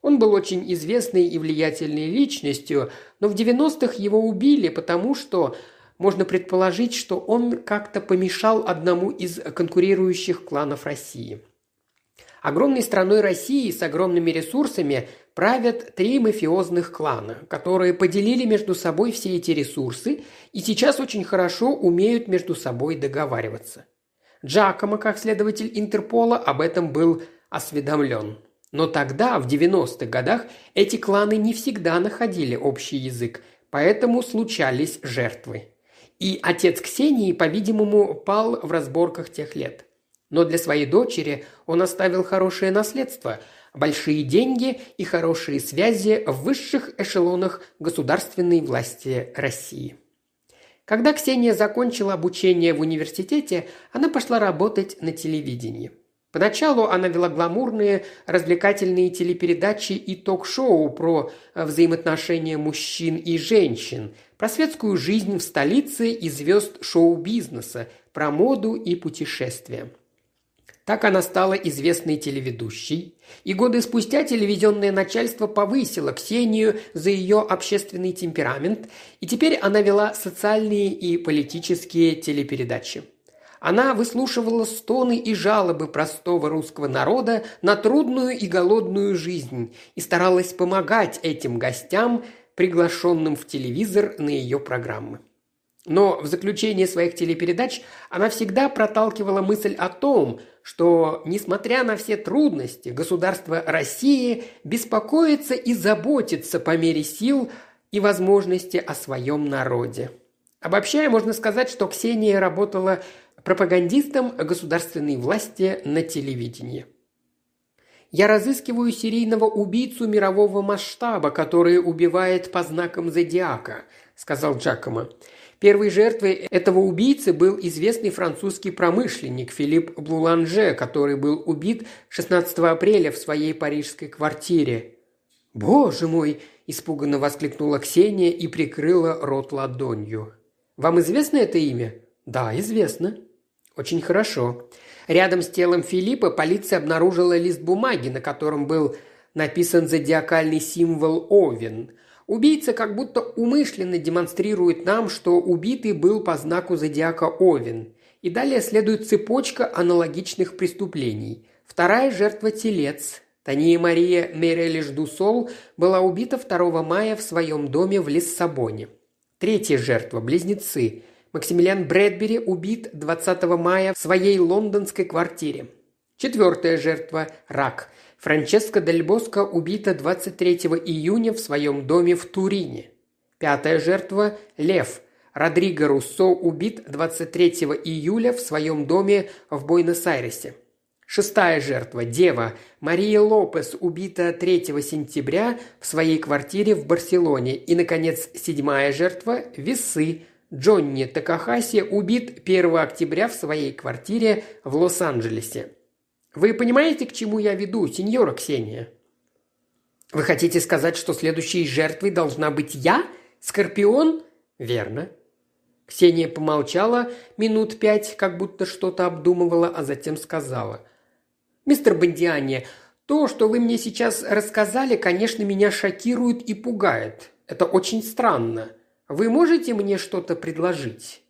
Он был очень известной и влиятельной личностью, но в 90-х его убили, потому что можно предположить, что он как-то помешал одному из конкурирующих кланов России. Огромной страной России с огромными ресурсами правят три мафиозных клана, которые поделили между собой все эти ресурсы и сейчас очень хорошо умеют между собой договариваться. Джакомо, как следователь Интерпола, об этом был осведомлен. Но тогда, в 90-х годах, эти кланы не всегда находили общий язык, поэтому случались жертвы. И отец Ксении, по-видимому, пал в разборках тех лет. Но для своей дочери он оставил хорошее наследство – большие деньги и хорошие связи в высших эшелонах государственной власти России. Когда Ксения закончила обучение в университете, она пошла работать на телевидении – Поначалу она вела гламурные, развлекательные телепередачи и ток-шоу про э, взаимоотношения мужчин и женщин, про светскую жизнь в столице и звезд шоу-бизнеса, про моду и путешествия. Так она стала известной телеведущей, и годы спустя телевизионное начальство повысило Ксению за ее общественный темперамент, и теперь она вела социальные и политические телепередачи. Она выслушивала стоны и жалобы простого русского народа на трудную и голодную жизнь и старалась помогать этим гостям, приглашенным в телевизор на ее программы. Но в заключение своих телепередач она всегда проталкивала мысль о том, что, несмотря на все трудности, государство России беспокоится и заботится по мере сил и возможности о своем народе. Обобщая, можно сказать, что Ксения работала пропагандистом государственной власти на телевидении. Я разыскиваю серийного убийцу мирового масштаба, который убивает по знакам зодиака», – сказал Джакомо. Первой жертвой этого убийцы был известный французский промышленник Филипп Блуланже, который был убит 16 апреля в своей парижской квартире. «Боже мой!» – испуганно воскликнула Ксения и прикрыла рот ладонью. «Вам известно это имя?» «Да, известно». Очень хорошо. Рядом с телом Филиппа полиция обнаружила лист бумаги, на котором был написан зодиакальный символ Овен. Убийца как будто умышленно демонстрирует нам, что убитый был по знаку зодиака Овен. И далее следует цепочка аналогичных преступлений. Вторая жертва – телец. Тания Мария Мерелиш Дусол была убита 2 мая в своем доме в Лиссабоне. Третья жертва – близнецы. Максимилиан Брэдбери убит 20 мая в своей лондонской квартире. Четвертая жертва – рак. Франческа Дель Боско убита 23 июня в своем доме в Турине. Пятая жертва – лев. Родриго Руссо убит 23 июля в своем доме в Буэнос-Айресе. Шестая жертва – дева. Мария Лопес убита 3 сентября в своей квартире в Барселоне. И, наконец, седьмая жертва – весы. Джонни Такахаси убит 1 октября в своей квартире в Лос-Анджелесе. Вы понимаете, к чему я веду, сеньора Ксения? Вы хотите сказать, что следующей жертвой должна быть я? Скорпион? Верно. Ксения помолчала минут пять, как будто что-то обдумывала, а затем сказала. «Мистер Бандиани, то, что вы мне сейчас рассказали, конечно, меня шокирует и пугает. Это очень странно. Вы можете мне что-то предложить?»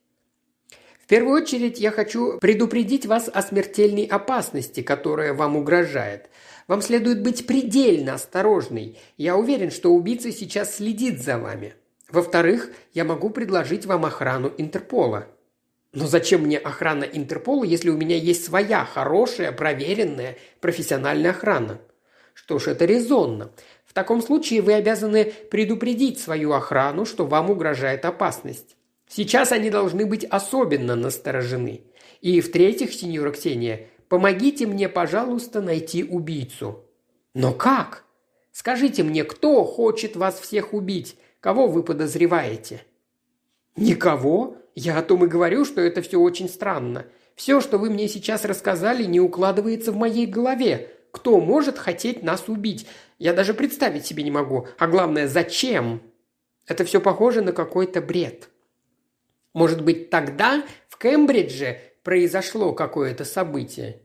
Первую очередь я хочу предупредить вас о смертельной опасности, которая вам угрожает. Вам следует быть предельно осторожной. Я уверен, что убийца сейчас следит за вами. Во-вторых, я могу предложить вам охрану Интерпола. Но зачем мне охрана Интерпола, если у меня есть своя хорошая, проверенная, профессиональная охрана? Что ж, это резонно. В таком случае вы обязаны предупредить свою охрану, что вам угрожает опасность. Сейчас они должны быть особенно насторожены. И в-третьих, сеньора Ксения, Помогите мне, пожалуйста, найти убийцу». «Но как? Скажите мне, кто хочет вас всех убить? Кого вы подозреваете?» «Никого. Я о том и говорю, что это все очень странно. Все, что вы мне сейчас рассказали, не укладывается в моей голове. Кто может хотеть нас убить? Я даже представить себе не могу. А главное, зачем? Это все похоже на какой-то бред. Может быть, тогда в Кембридже произошло какое-то событие?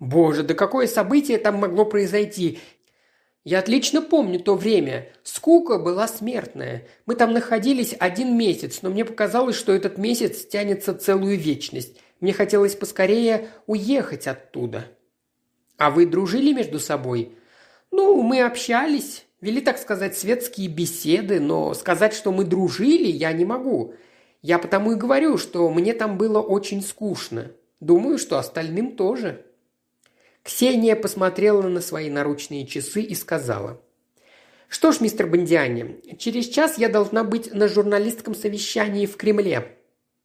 Боже, да какое событие там могло произойти? Я отлично помню то время. Скука была смертная. Мы там находились один месяц, но мне показалось, что этот месяц тянется целую вечность. Мне хотелось поскорее уехать оттуда. А вы дружили между собой? Ну, мы общались, вели, так сказать, светские беседы, но сказать, что мы дружили, я не могу. Я потому и говорю, что мне там было очень скучно. Думаю, что остальным тоже. Ксения посмотрела на свои наручные часы и сказала. «Что ж, мистер Бондиани, через час я должна быть на журналистском совещании в Кремле».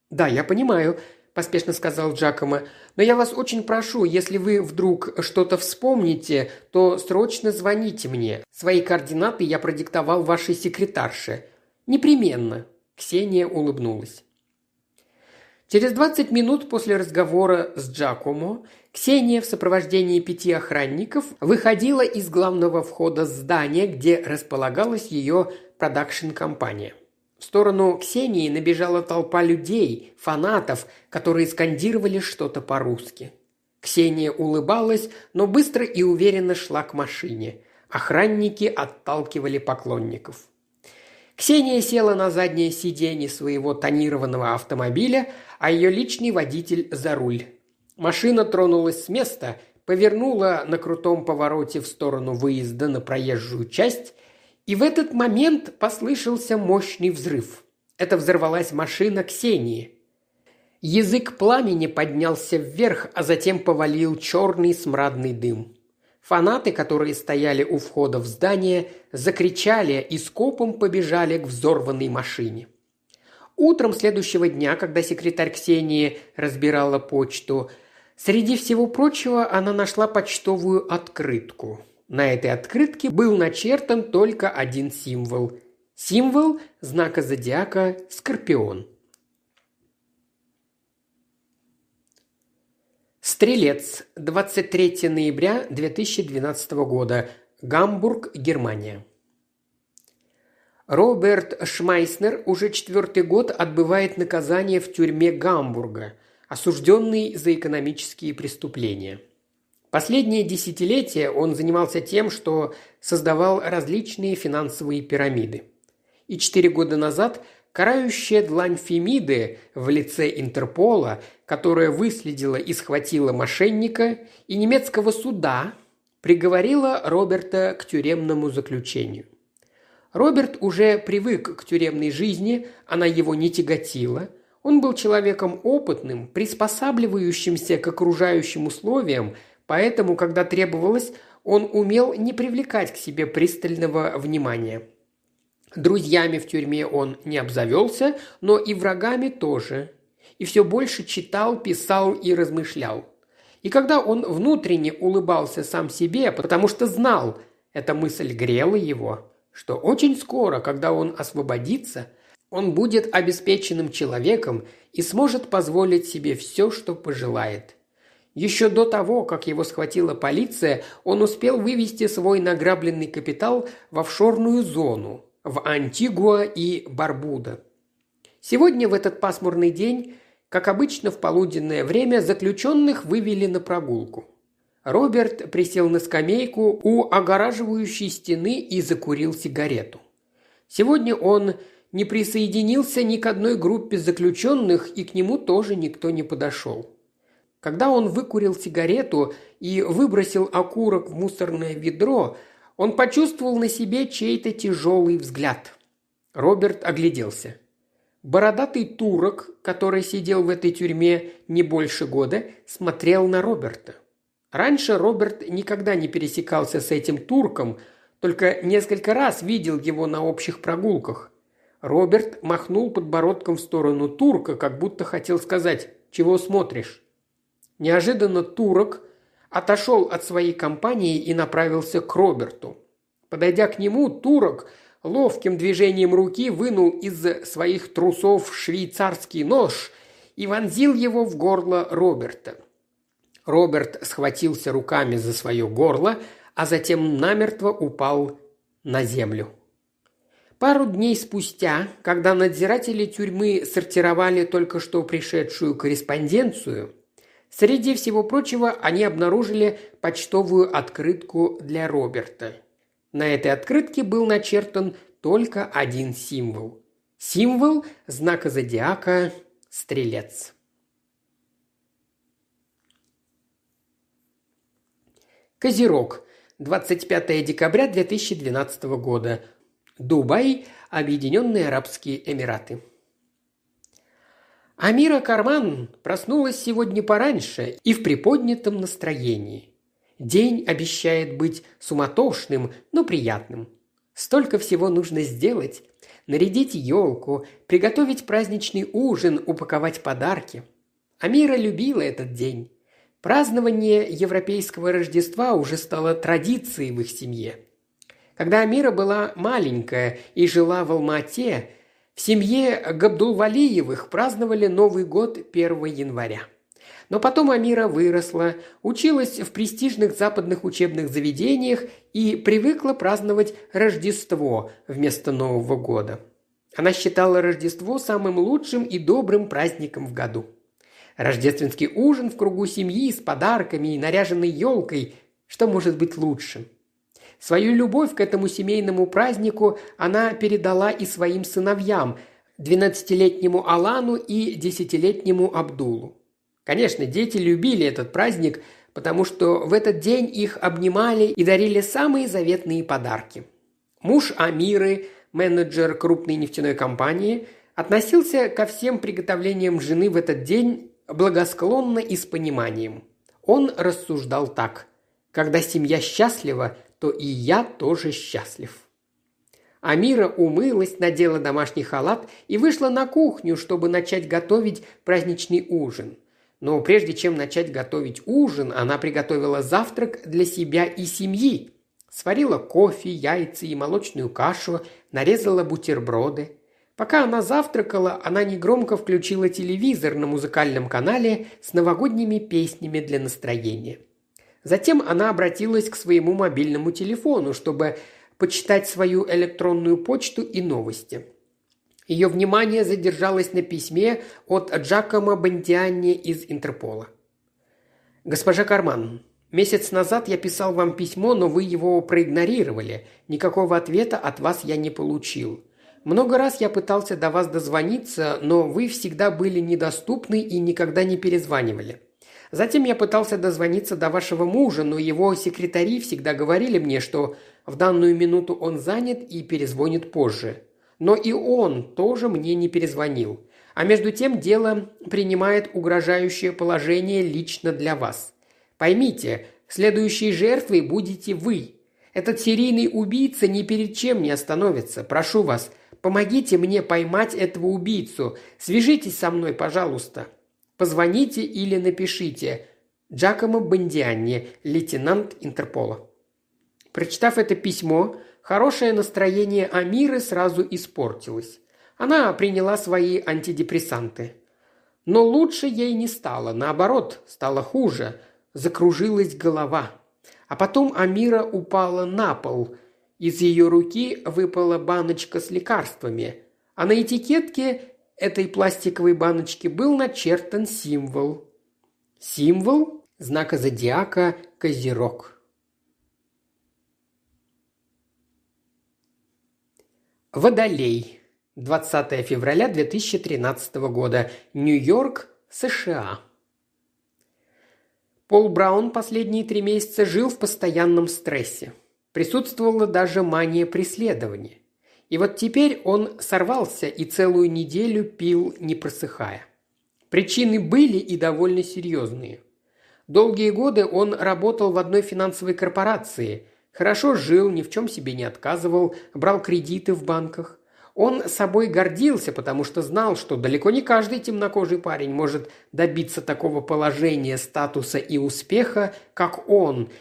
«Да, я понимаю», – поспешно сказал Джакомо. «Но я вас очень прошу, если вы вдруг что-то вспомните, то срочно звоните мне. Свои координаты я продиктовал вашей секретарше. Непременно». Ксения улыбнулась. Через двадцать минут после разговора с Джакомо Ксения в сопровождении пяти охранников выходила из главного входа здания, где располагалась ее продакшн-компания. В сторону Ксении набежала толпа людей, фанатов, которые скандировали что-то по-русски. Ксения улыбалась, но быстро и уверенно шла к машине. Охранники отталкивали поклонников. Ксения села на заднее сиденье своего тонированного автомобиля, а ее личный водитель за руль. Машина тронулась с места, повернула на крутом повороте в сторону выезда на проезжую часть и в этот момент послышался мощный взрыв. Это взорвалась машина Ксении. Язык пламени поднялся вверх, а затем повалил черный смрадный дым. Фанаты, которые стояли у входа в здание, закричали и скопом побежали к взорванной машине. Утром следующего дня, когда секретарь Ксении разбирала почту, среди всего прочего она нашла почтовую открытку – на этой открытке был начертан только один символ. Символ знака зодиака Скорпион. Стрелец. 23 ноября 2012 года. Гамбург, Германия. Роберт Шмайснер уже четвертый год отбывает наказание в тюрьме Гамбурга, осужденный за экономические преступления – Последние десятилетия он занимался тем, что создавал различные финансовые пирамиды. И четыре года назад карающая длань Фемиды в лице Интерпола, которая выследила и схватила мошенника, и немецкого суда приговорила Роберта к тюремному заключению. Роберт уже привык к тюремной жизни, она его не тяготила. Он был человеком опытным, приспосабливающимся к окружающим условиям – Поэтому, когда требовалось, он умел не привлекать к себе пристального внимания. Друзьями в тюрьме он не обзавелся, но и врагами тоже. И все больше читал, писал и размышлял. И когда он внутренне улыбался сам себе, потому что знал, эта мысль грела его, что очень скоро, когда он освободится, он будет обеспеченным человеком и сможет позволить себе все, что пожелает – еще до того, как его схватила полиция, он успел вывести свой награбленный капитал в офшорную зону, в Антигуа и Барбуда. Сегодня в этот пасмурный день, как обычно в полуденное время, заключенных вывели на прогулку. Роберт присел на скамейку у огораживающей стены и закурил сигарету. Сегодня он не присоединился ни к одной группе заключенных, и к нему тоже никто не подошел. Когда он выкурил сигарету и выбросил окурок в мусорное ведро, он почувствовал на себе чей-то тяжелый взгляд. Роберт огляделся. Бородатый турок, который сидел в этой тюрьме не больше года, смотрел на Роберта. Раньше Роберт никогда не пересекался с этим турком, только несколько раз видел его на общих прогулках. Роберт махнул подбородком в сторону турка, как будто хотел сказать «Чего смотришь?». Неожиданно турок отошел от своей компании и направился к Роберту. Подойдя к нему, турок ловким движением руки вынул из своих трусов швейцарский нож и вонзил его в горло Роберта. Роберт схватился руками за свое горло, а затем намертво упал на землю. Пару дней спустя, когда надзиратели тюрьмы сортировали только что пришедшую корреспонденцию, среди всего прочего они обнаружили почтовую открытку для Роберта. На этой открытке был начертан только один символ. Символ знака зодиака «Стрелец». Козерог. 25 декабря 2012 года. Дубай, Объединенные Арабские Эмираты. Амира Карман проснулась сегодня пораньше и в приподнятом настроении. День обещает быть суматошным, но приятным. Столько всего нужно сделать. Нарядить елку, приготовить праздничный ужин, упаковать подарки. Амира любила этот день. Празднование европейского Рождества уже стало традицией в их семье – когда Амира была маленькая и жила в Алмате, в семье Габдулвалиевых праздновали Новый год 1 января. Но потом Амира выросла, училась в престижных западных учебных заведениях и привыкла праздновать Рождество вместо Нового года. Она считала Рождество самым лучшим и добрым праздником в году. Рождественский ужин в кругу семьи с подарками и наряженной елкой – что может быть лучше? Свою любовь к этому семейному празднику она передала и своим сыновьям – 12-летнему Алану и 10-летнему Абдулу. Конечно, дети любили этот праздник, потому что в этот день их обнимали и дарили самые заветные подарки. Муж Амиры, менеджер крупной нефтяной компании, относился ко всем приготовлениям жены в этот день благосклонно и с пониманием. Он рассуждал так. Когда семья счастлива, то и я тоже счастлив. Амира умылась, надела домашний халат и вышла на кухню, чтобы начать готовить праздничный ужин. Но прежде чем начать готовить ужин, она приготовила завтрак для себя и семьи. Сварила кофе, яйца и молочную кашу, нарезала бутерброды. Пока она завтракала, она негромко включила телевизор на музыкальном канале с новогодними песнями для настроения – Затем она обратилась к своему мобильному телефону, чтобы почитать свою электронную почту и новости. Ее внимание задержалось на письме от Джакома Бандиани из Интерпола. «Госпожа Карман, месяц назад я писал вам письмо, но вы его проигнорировали. Никакого ответа от вас я не получил. Много раз я пытался до вас дозвониться, но вы всегда были недоступны и никогда не перезванивали. Затем я пытался дозвониться до вашего мужа, но его секретари всегда говорили мне, что в данную минуту он занят и перезвонит позже. Но и он тоже мне не перезвонил. А между тем дело принимает угрожающее положение лично для вас. Поймите, следующей жертвой будете вы. Этот серийный убийца ни перед чем не остановится. Прошу вас, помогите мне поймать этого убийцу. Свяжитесь со мной, пожалуйста. Позвоните или напишите. Джакомо Бандианни, лейтенант Интерпола. Прочитав это письмо, хорошее настроение Амиры сразу испортилось. Она приняла свои антидепрессанты. Но лучше ей не стало, наоборот, стало хуже. Закружилась голова. А потом Амира упала на пол. Из ее руки выпала баночка с лекарствами, а на этикетке этой пластиковой баночке был начертан символ. Символ знака зодиака Козерог. Водолей. 20 февраля 2013 года. Нью-Йорк, США. Пол Браун последние три месяца жил в постоянном стрессе. Присутствовала даже мания преследования. И вот теперь он сорвался и целую неделю пил, не просыхая. Причины были и довольно серьезные. Долгие годы он работал в одной финансовой корпорации, хорошо жил, ни в чем себе не отказывал, брал кредиты в банках. Он собой гордился, потому что знал, что далеко не каждый темнокожий парень может добиться такого положения, статуса и успеха, как он,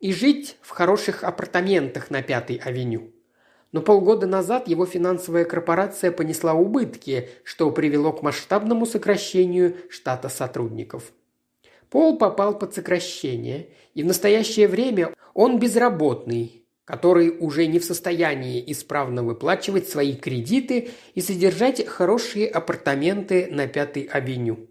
и жить в хороших апартаментах на Пятой авеню. Но полгода назад его финансовая корпорация понесла убытки, что привело к масштабному сокращению штата сотрудников. Пол попал под сокращение, и в настоящее время он безработный, который уже не в состоянии исправно выплачивать свои кредиты и содержать хорошие апартаменты на Пятой авеню.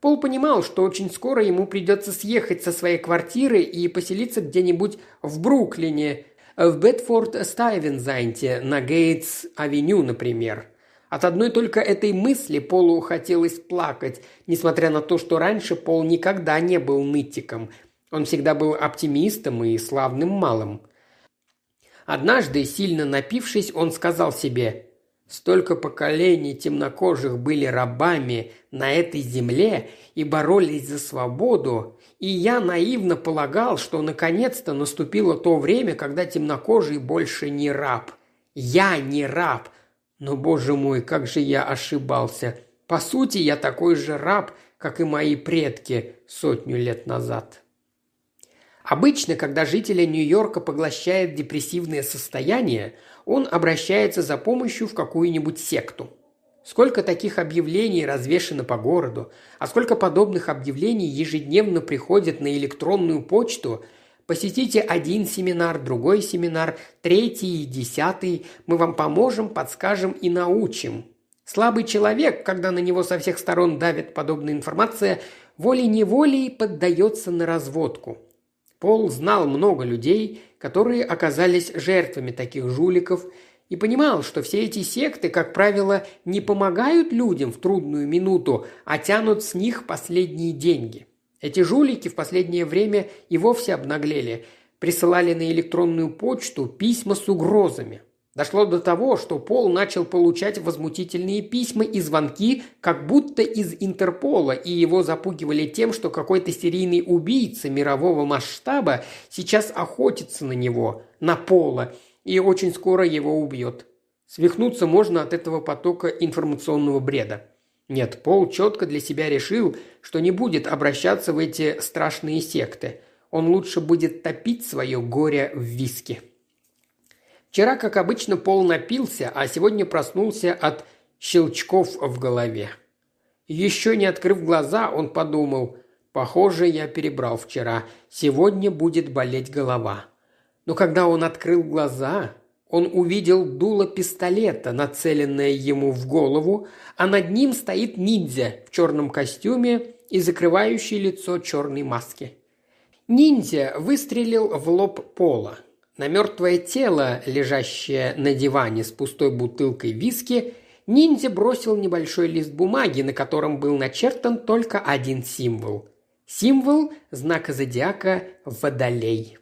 Пол понимал, что очень скоро ему придется съехать со своей квартиры и поселиться где-нибудь в Бруклине, в Бетфорд-Стайвензанте, на Гейтс-авеню, например. От одной только этой мысли Полу хотелось плакать, несмотря на то, что раньше Пол никогда не был нытиком. Он всегда был оптимистом и славным малым. Однажды, сильно напившись, он сказал себе «Столько поколений темнокожих были рабами на этой земле и боролись за свободу, и я наивно полагал, что наконец-то наступило то время, когда темнокожий больше не раб. Я не раб, но, боже мой, как же я ошибался. По сути, я такой же раб, как и мои предки сотню лет назад. Обычно, когда жителя Нью-Йорка поглощает депрессивное состояние, он обращается за помощью в какую-нибудь секту. Сколько таких объявлений развешено по городу, а сколько подобных объявлений ежедневно приходят на электронную почту – Посетите один семинар, другой семинар, третий и десятый. Мы вам поможем, подскажем и научим. Слабый человек, когда на него со всех сторон давит подобная информация, волей-неволей поддается на разводку. Пол знал много людей, которые оказались жертвами таких жуликов, и понимал, что все эти секты, как правило, не помогают людям в трудную минуту, а тянут с них последние деньги – эти жулики в последнее время и вовсе обнаглели. Присылали на электронную почту письма с угрозами. Дошло до того, что Пол начал получать возмутительные письма и звонки, как будто из Интерпола, и его запугивали тем, что какой-то серийный убийца мирового масштаба сейчас охотится на него, на Пола, и очень скоро его убьет. Свихнуться можно от этого потока информационного бреда. Нет, Пол четко для себя решил, что не будет обращаться в эти страшные секты. Он лучше будет топить свое горе в виске. Вчера, как обычно, Пол напился, а сегодня проснулся от щелчков в голове. Еще не открыв глаза, он подумал, «Похоже, я перебрал вчера. Сегодня будет болеть голова». Но когда он открыл глаза, он увидел дуло пистолета, нацеленное ему в голову, а над ним стоит ниндзя в черном костюме и закрывающий лицо черной маски. Ниндзя выстрелил в лоб пола. На мертвое тело, лежащее на диване с пустой бутылкой виски, ниндзя бросил небольшой лист бумаги, на котором был начертан только один символ. Символ знака зодиака «Водолей».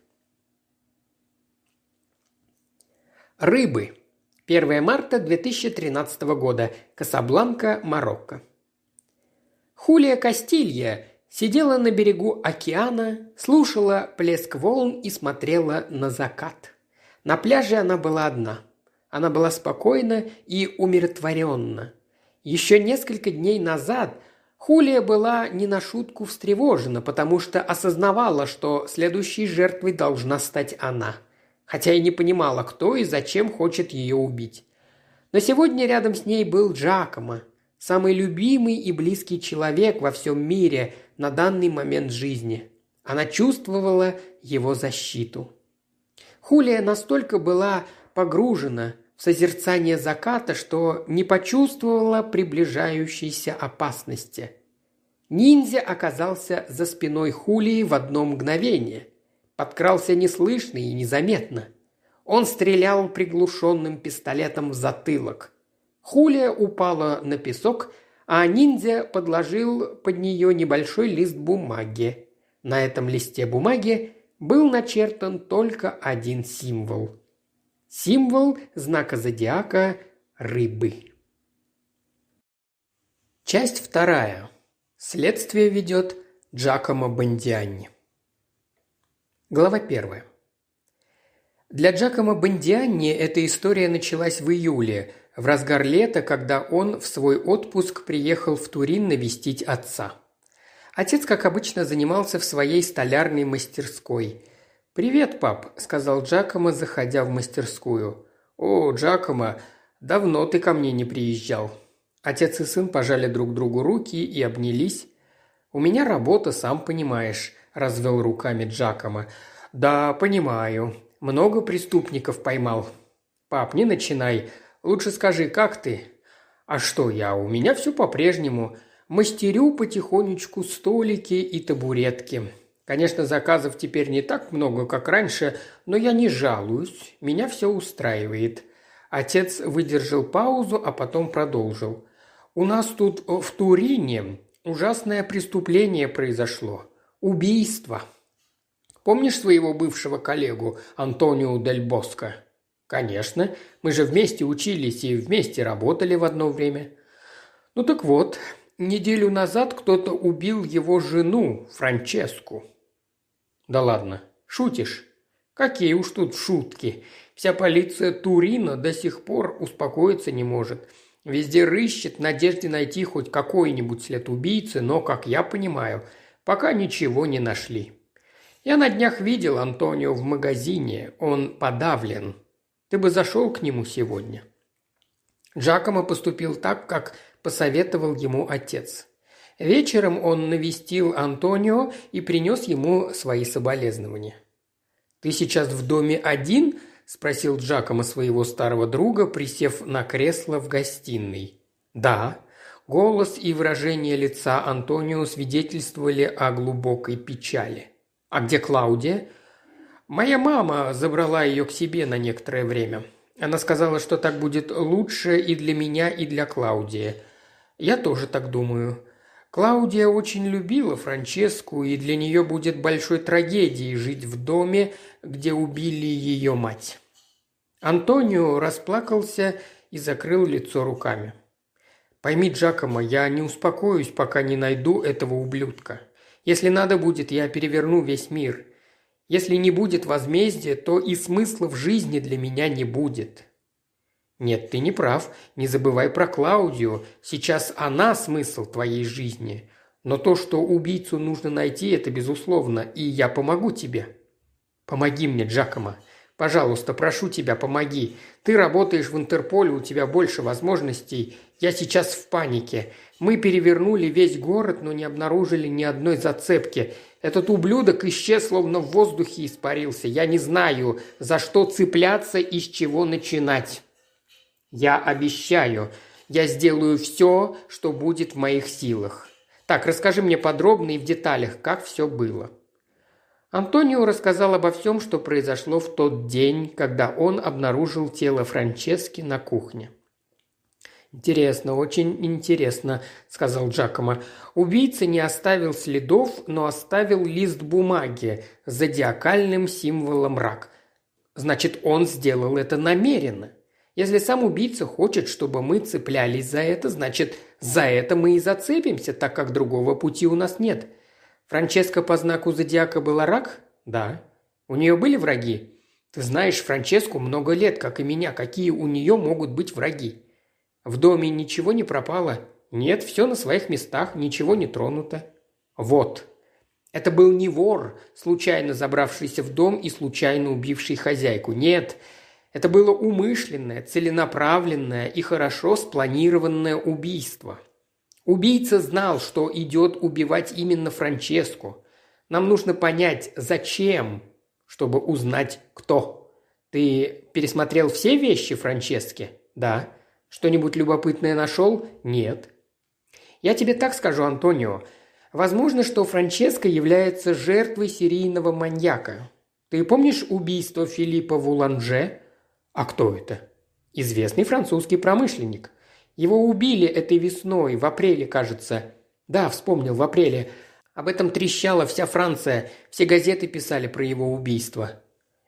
Рыбы. 1 марта 2013 года. Касабланка, Марокко. Хулия Кастилья сидела на берегу океана, слушала плеск волн и смотрела на закат. На пляже она была одна. Она была спокойна и умиротворенна. Еще несколько дней назад Хулия была не на шутку встревожена, потому что осознавала, что следующей жертвой должна стать она – хотя и не понимала, кто и зачем хочет ее убить. Но сегодня рядом с ней был Джакомо, самый любимый и близкий человек во всем мире на данный момент жизни. Она чувствовала его защиту. Хулия настолько была погружена в созерцание заката, что не почувствовала приближающейся опасности. Ниндзя оказался за спиной Хулии в одно мгновение – подкрался неслышно и незаметно. Он стрелял приглушенным пистолетом в затылок. Хулия упала на песок, а ниндзя подложил под нее небольшой лист бумаги. На этом листе бумаги был начертан только один символ. Символ знака зодиака рыбы. Часть вторая. Следствие ведет Джакомо Бандиани. Глава первая. Для Джакома Бондианни эта история началась в июле, в разгар лета, когда он в свой отпуск приехал в Турин навестить отца. Отец, как обычно, занимался в своей столярной мастерской. «Привет, пап», – сказал Джакомо, заходя в мастерскую. «О, Джакомо, давно ты ко мне не приезжал». Отец и сын пожали друг другу руки и обнялись. «У меня работа, сам понимаешь», – развел руками Джакомо. «Да, понимаю. Много преступников поймал». «Пап, не начинай. Лучше скажи, как ты?» «А что я? У меня все по-прежнему. Мастерю потихонечку столики и табуретки. Конечно, заказов теперь не так много, как раньше, но я не жалуюсь, меня все устраивает». Отец выдержал паузу, а потом продолжил. «У нас тут в Турине ужасное преступление произошло. Убийство. Помнишь своего бывшего коллегу Антонио Дель Боско?» «Конечно. Мы же вместе учились и вместе работали в одно время». «Ну так вот, неделю назад кто-то убил его жену, Франческу». «Да ладно. Шутишь?» «Какие уж тут шутки. Вся полиция Турина до сих пор успокоиться не может. Везде рыщет в надежде найти хоть какой-нибудь след убийцы, но, как я понимаю, пока ничего не нашли. Я на днях видел Антонио в магазине, он подавлен. Ты бы зашел к нему сегодня». Джакомо поступил так, как посоветовал ему отец. Вечером он навестил Антонио и принес ему свои соболезнования. «Ты сейчас в доме один?» – спросил Джакомо своего старого друга, присев на кресло в гостиной. «Да», Голос и выражение лица Антонио свидетельствовали о глубокой печали. «А где Клаудия?» «Моя мама забрала ее к себе на некоторое время. Она сказала, что так будет лучше и для меня, и для Клаудии. Я тоже так думаю. Клаудия очень любила Франческу, и для нее будет большой трагедией жить в доме, где убили ее мать». Антонио расплакался и закрыл лицо руками. Пойми, Джакомо, я не успокоюсь, пока не найду этого ублюдка. Если надо будет, я переверну весь мир. Если не будет возмездия, то и смысла в жизни для меня не будет. Нет, ты не прав. Не забывай про Клаудию. Сейчас она смысл твоей жизни. Но то, что убийцу нужно найти, это безусловно, и я помогу тебе. Помоги мне, Джакомо. Пожалуйста, прошу тебя, помоги. Ты работаешь в Интерполе, у тебя больше возможностей. Я сейчас в панике. Мы перевернули весь город, но не обнаружили ни одной зацепки. Этот ублюдок исчез, словно в воздухе испарился. Я не знаю, за что цепляться и с чего начинать. Я обещаю, я сделаю все, что будет в моих силах. Так, расскажи мне подробно и в деталях, как все было. Антонио рассказал обо всем, что произошло в тот день, когда он обнаружил тело Франчески на кухне. «Интересно, очень интересно», – сказал Джакомо. «Убийца не оставил следов, но оставил лист бумаги с зодиакальным символом рак. Значит, он сделал это намеренно. Если сам убийца хочет, чтобы мы цеплялись за это, значит, за это мы и зацепимся, так как другого пути у нас нет. Франческа по знаку зодиака была рак? Да. У нее были враги? Ты знаешь Франческу много лет, как и меня. Какие у нее могут быть враги? В доме ничего не пропало? Нет, все на своих местах, ничего не тронуто. Вот. Это был не вор, случайно забравшийся в дом и случайно убивший хозяйку. Нет, это было умышленное, целенаправленное и хорошо спланированное убийство – Убийца знал, что идет убивать именно Франческу. Нам нужно понять, зачем, чтобы узнать, кто. Ты пересмотрел все вещи Франчески? Да. Что-нибудь любопытное нашел? Нет. Я тебе так скажу, Антонио. Возможно, что Франческа является жертвой серийного маньяка. Ты помнишь убийство Филиппа Вуланже? А кто это? Известный французский промышленник. Его убили этой весной, в апреле, кажется. Да, вспомнил, в апреле. Об этом трещала вся Франция, все газеты писали про его убийство.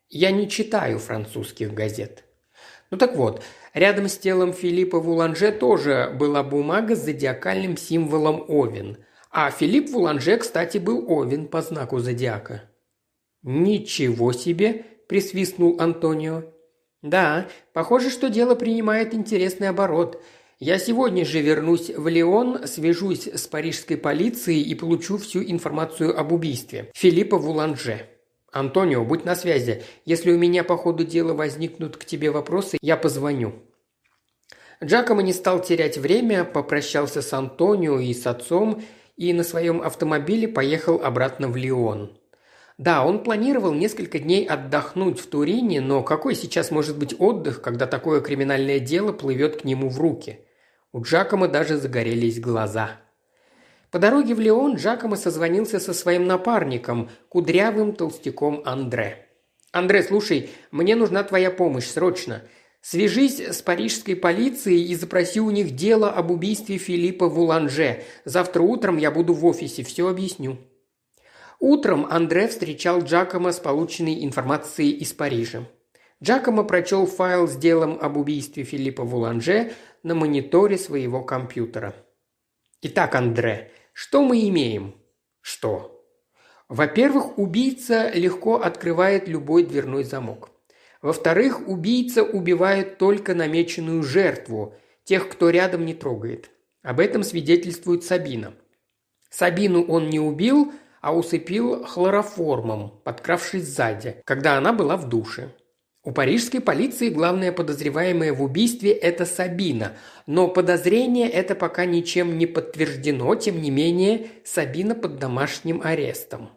Я не читаю французских газет. Ну так вот, рядом с телом Филиппа Вуланже тоже была бумага с зодиакальным символом Овен. А Филипп Вуланже, кстати, был Овен по знаку зодиака. «Ничего себе!» – присвистнул Антонио. «Да, похоже, что дело принимает интересный оборот. Я сегодня же вернусь в Лион, свяжусь с парижской полицией и получу всю информацию об убийстве. Филиппа Вуланже. Антонио, будь на связи. Если у меня по ходу дела возникнут к тебе вопросы, я позвоню». Джакомо не стал терять время, попрощался с Антонио и с отцом и на своем автомобиле поехал обратно в Лион. Да, он планировал несколько дней отдохнуть в Турине, но какой сейчас может быть отдых, когда такое криминальное дело плывет к нему в руки? У Джакома даже загорелись глаза. По дороге в Лион Джакомо созвонился со своим напарником, кудрявым толстяком Андре. «Андре, слушай, мне нужна твоя помощь, срочно. Свяжись с парижской полицией и запроси у них дело об убийстве Филиппа Вуланже. Завтра утром я буду в офисе, все объясню». Утром Андре встречал Джакома с полученной информацией из Парижа. Джакомо прочел файл с делом об убийстве Филиппа Вуланже на мониторе своего компьютера. «Итак, Андре, что мы имеем?» «Что?» Во-первых, убийца легко открывает любой дверной замок. Во-вторых, убийца убивает только намеченную жертву, тех, кто рядом не трогает. Об этом свидетельствует Сабина. Сабину он не убил, а усыпил хлороформом, подкравшись сзади, когда она была в душе. У парижской полиции главная подозреваемая в убийстве – это Сабина, но подозрение это пока ничем не подтверждено, тем не менее Сабина под домашним арестом.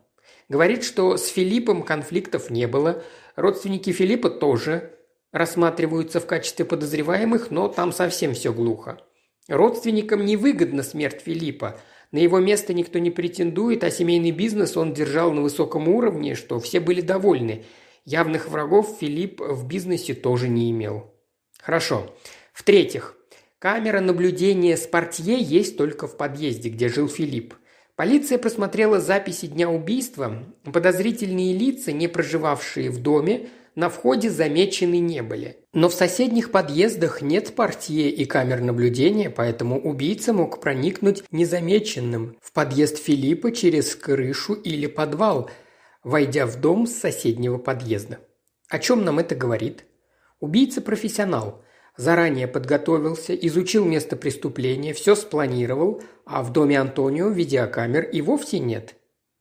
Говорит, что с Филиппом конфликтов не было, родственники Филиппа тоже рассматриваются в качестве подозреваемых, но там совсем все глухо. Родственникам невыгодна смерть Филиппа. На его место никто не претендует, а семейный бизнес он держал на высоком уровне, что все были довольны. Явных врагов Филипп в бизнесе тоже не имел. Хорошо. В-третьих, камера наблюдения с портье есть только в подъезде, где жил Филипп. Полиция просмотрела записи дня убийства. Подозрительные лица, не проживавшие в доме, на входе замечены не были. Но в соседних подъездах нет портье и камер наблюдения, поэтому убийца мог проникнуть незамеченным в подъезд Филиппа через крышу или подвал, войдя в дом с соседнего подъезда. О чем нам это говорит? Убийца профессионал – Заранее подготовился, изучил место преступления, все спланировал, а в доме Антонио видеокамер и вовсе нет.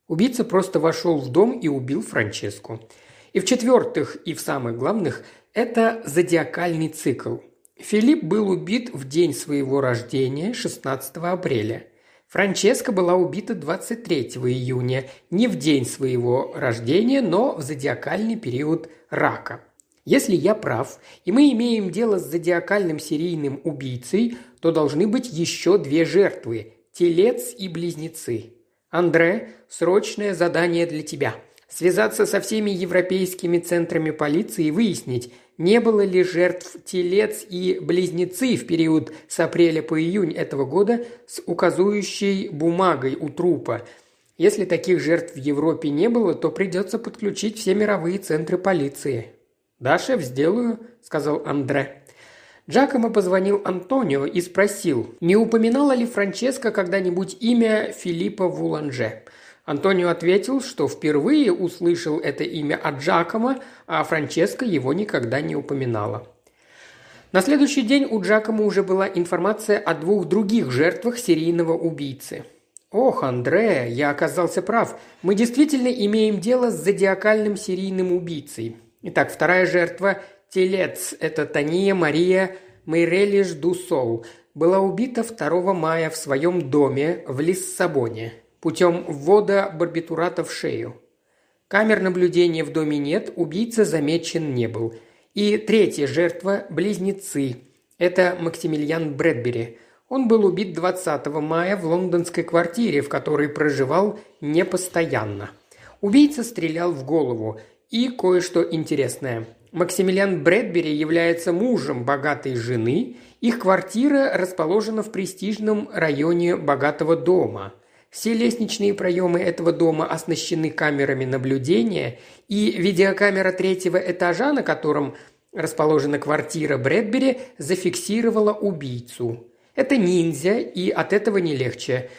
Убийца просто вошел в дом и убил Франческу. И в-четвертых, и в самых главных, это зодиакальный цикл. Филипп был убит в день своего рождения, 16 апреля. Франческа была убита 23 июня, не в день своего рождения, но в зодиакальный период рака – если я прав, и мы имеем дело с зодиакальным серийным убийцей, то должны быть еще две жертвы – телец и близнецы. Андре, срочное задание для тебя. Связаться со всеми европейскими центрами полиции и выяснить, не было ли жертв телец и близнецы в период с апреля по июнь этого года с указующей бумагой у трупа. Если таких жертв в Европе не было, то придется подключить все мировые центры полиции. «Да, шеф, сделаю», – сказал Андре. Джакомо позвонил Антонио и спросил, не упоминала ли Франческо когда-нибудь имя Филиппа Вуланже. Антонио ответил, что впервые услышал это имя от Джакома, а Франческо его никогда не упоминала. На следующий день у Джакома уже была информация о двух других жертвах серийного убийцы. «Ох, Андре, я оказался прав. Мы действительно имеем дело с зодиакальным серийным убийцей. Итак, вторая жертва – телец. Это Тания Мария Мейрелиш Дусол. Была убита 2 мая в своем доме в Лиссабоне путем ввода барбитурата в шею. Камер наблюдения в доме нет, убийца замечен не был. И третья жертва – близнецы. Это Максимилиан Брэдбери. Он был убит 20 мая в лондонской квартире, в которой проживал непостоянно. Убийца стрелял в голову. И кое-что интересное. Максимилиан Брэдбери является мужем богатой жены. Их квартира расположена в престижном районе богатого дома. Все лестничные проемы этого дома оснащены камерами наблюдения, и видеокамера третьего этажа, на котором расположена квартира Брэдбери, зафиксировала убийцу. Это ниндзя, и от этого не легче.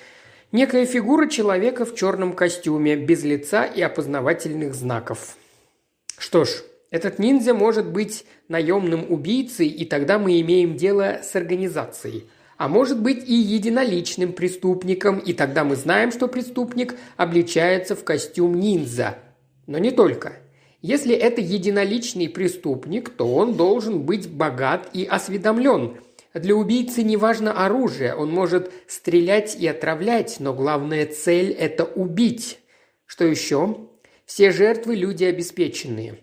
Некая фигура человека в черном костюме, без лица и опознавательных знаков. Что ж, Этот ниндзя может быть наемным убийцей, и тогда мы имеем дело с организацией. А может быть и единоличным преступником, и тогда мы знаем, что преступник обличается в костюм ниндзя. Но не только. Если это единоличный преступник, то он должен быть богат и осведомлен. Для убийцы не важно оружие, он может стрелять и отравлять, но главная цель – это убить. Что еще? Все жертвы – люди обеспеченные.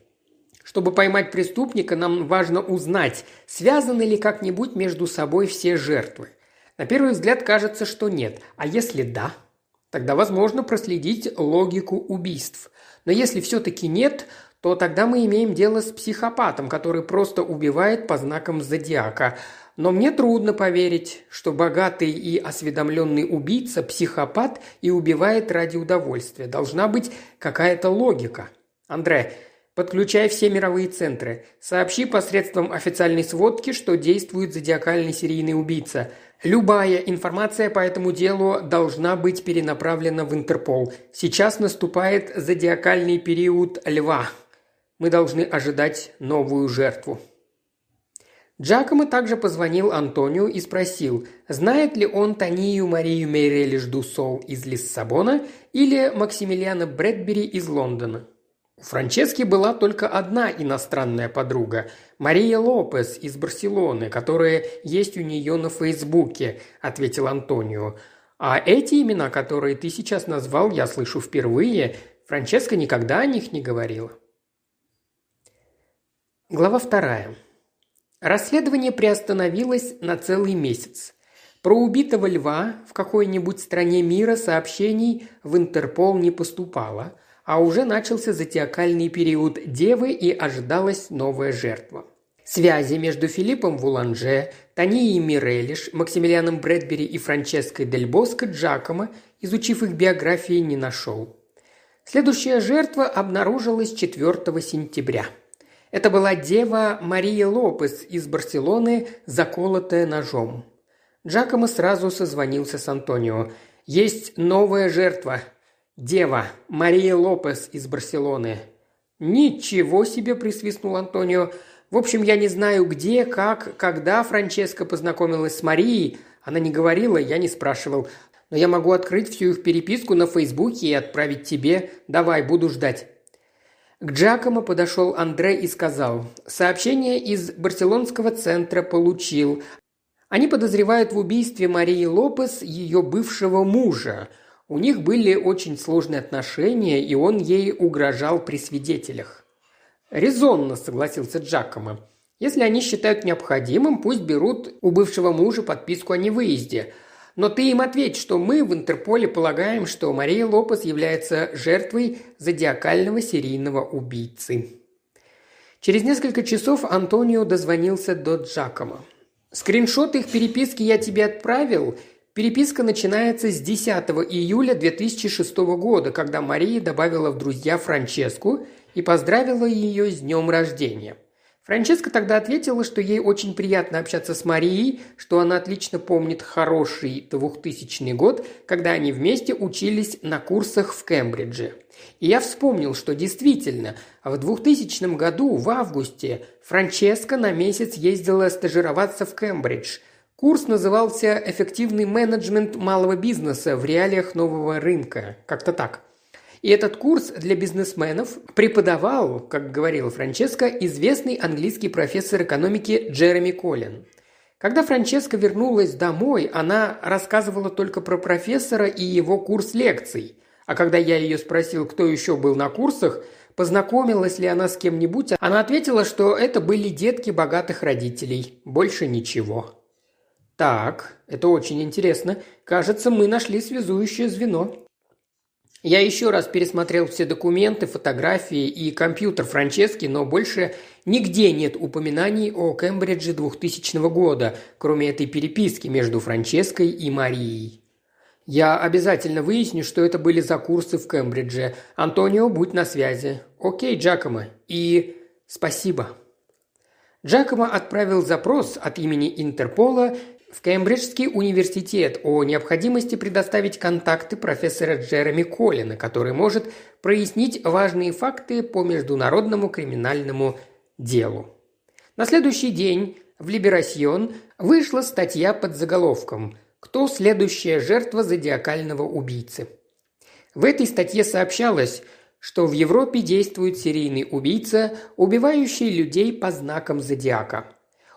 Чтобы поймать преступника, нам важно узнать, связаны ли как-нибудь между собой все жертвы. На первый взгляд кажется, что нет. А если да? Тогда возможно проследить логику убийств. Но если все-таки нет, то тогда мы имеем дело с психопатом, который просто убивает по знакам зодиака. Но мне трудно поверить, что богатый и осведомленный убийца – психопат и убивает ради удовольствия. Должна быть какая-то логика. Андре, подключай все мировые центры. Сообщи посредством официальной сводки, что действует зодиакальный серийный убийца. Любая информация по этому делу должна быть перенаправлена в Интерпол. Сейчас наступает зодиакальный период льва. Мы должны ожидать новую жертву. Джакомо также позвонил Антонио и спросил, знает ли он Танию Марию Мейрелиш Дусол из Лиссабона или Максимилиана Брэдбери из Лондона. У Франчески была только одна иностранная подруга – Мария Лопес из Барселоны, которая есть у нее на Фейсбуке, ответил Антонио. А эти имена, которые ты сейчас назвал, я слышу впервые. Франческа никогда о них не говорила. Глава вторая. Расследование приостановилось на целый месяц. Про убитого льва в какой-нибудь стране мира сообщений в Интерпол не поступало, а уже начался затиакальный период Девы и ожидалась новая жертва. Связи между Филиппом Вуланже, Танией Мирелиш, Максимилианом Брэдбери и Франческой Дель Боско Джакомо, изучив их биографии, не нашел. Следующая жертва обнаружилась 4 сентября – это была дева Мария Лопес из Барселоны, заколотая ножом. Джакомо сразу созвонился с Антонио. «Есть новая жертва. Дева Мария Лопес из Барселоны». «Ничего себе!» – присвистнул Антонио. «В общем, я не знаю, где, как, когда Франческа познакомилась с Марией. Она не говорила, я не спрашивал. Но я могу открыть всю их переписку на Фейсбуке и отправить тебе. Давай, буду ждать». К Джакомо подошел Андре и сказал, «Сообщение из барселонского центра получил. Они подозревают в убийстве Марии Лопес ее бывшего мужа. У них были очень сложные отношения, и он ей угрожал при свидетелях». «Резонно», – согласился Джакомо. «Если они считают необходимым, пусть берут у бывшего мужа подписку о невыезде. Но ты им ответь, что мы в Интерполе полагаем, что Мария Лопес является жертвой зодиакального серийного убийцы. Через несколько часов Антонио дозвонился до Джакома. «Скриншот их переписки я тебе отправил. Переписка начинается с 10 июля 2006 года, когда Мария добавила в друзья Франческу и поздравила ее с днем рождения. Франческа тогда ответила, что ей очень приятно общаться с Марией, что она отлично помнит хороший 2000 год, когда они вместе учились на курсах в Кембридже. И я вспомнил, что действительно, в 2000 году, в августе, Франческа на месяц ездила стажироваться в Кембридж. Курс назывался «Эффективный менеджмент малого бизнеса в реалиях нового рынка». Как-то так. И этот курс для бизнесменов преподавал, как говорила Франческа, известный английский профессор экономики Джереми Коллин. Когда Франческа вернулась домой, она рассказывала только про профессора и его курс лекций. А когда я ее спросил, кто еще был на курсах, познакомилась ли она с кем-нибудь, она ответила, что это были детки богатых родителей. Больше ничего. Так, это очень интересно. Кажется, мы нашли связующее звено. Я еще раз пересмотрел все документы, фотографии и компьютер Франчески, но больше нигде нет упоминаний о Кембридже 2000 года, кроме этой переписки между Франческой и Марией. Я обязательно выясню, что это были за курсы в Кембридже. Антонио, будь на связи. Окей, Джакомо. И спасибо. Джакомо отправил запрос от имени Интерпола в Кембриджский университет о необходимости предоставить контакты профессора Джереми Коллина, который может прояснить важные факты по международному криминальному делу. На следующий день в «Либерасьон» вышла статья под заголовком «Кто следующая жертва зодиакального убийцы?». В этой статье сообщалось, что в Европе действует серийный убийца, убивающий людей по знакам зодиака.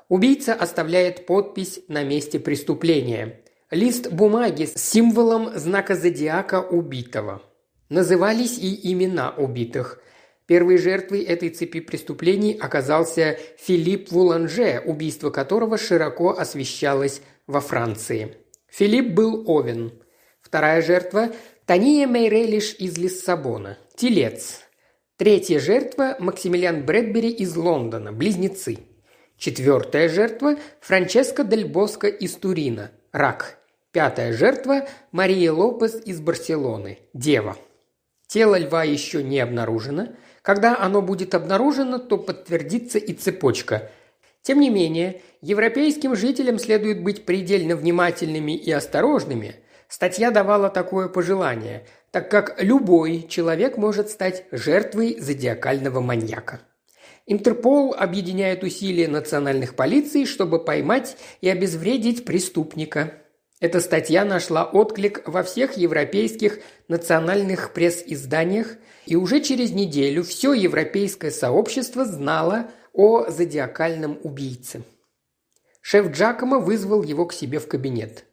Убийца оставляет подпись на месте преступления. Лист бумаги с символом знака зодиака убитого. Назывались и имена убитых. Первой жертвой этой цепи преступлений оказался Филипп Вуланже, убийство которого широко освещалось во Франции. Филипп был Овен. Вторая жертва – Тания Мейрелиш из Лиссабона, телец. Третья жертва – Максимилиан Брэдбери из Лондона, близнецы. Четвертая жертва – Франческо Дель Боско из Турина, рак. Пятая жертва – Мария Лопес из Барселоны, дева. Тело льва еще не обнаружено – когда оно будет обнаружено, то подтвердится и цепочка. Тем не менее, европейским жителям следует быть предельно внимательными и осторожными. Статья давала такое пожелание, так как любой человек может стать жертвой зодиакального маньяка. Интерпол объединяет усилия национальных полиций, чтобы поймать и обезвредить преступника. Эта статья нашла отклик во всех европейских национальных пресс-изданиях, и уже через неделю все европейское сообщество знало о зодиакальном убийце. Шеф Джакома вызвал его к себе в кабинет.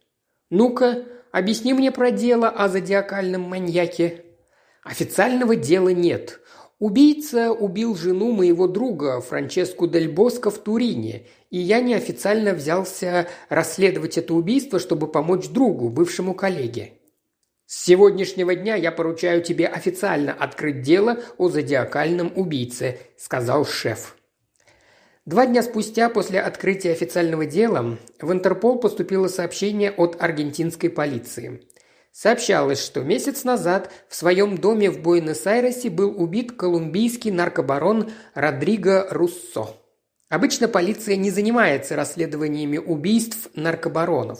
«Ну-ка, объясни мне про дело о зодиакальном маньяке». «Официального дела нет. Убийца убил жену моего друга Франческу Дель Боско в Турине, и я неофициально взялся расследовать это убийство, чтобы помочь другу, бывшему коллеге. С сегодняшнего дня я поручаю тебе официально открыть дело о зодиакальном убийце», – сказал шеф. Два дня спустя после открытия официального дела в Интерпол поступило сообщение от аргентинской полиции. Сообщалось, что месяц назад в своем доме в Буэнос-Айресе был убит колумбийский наркобарон Родриго Руссо. Обычно полиция не занимается расследованиями убийств наркобаронов.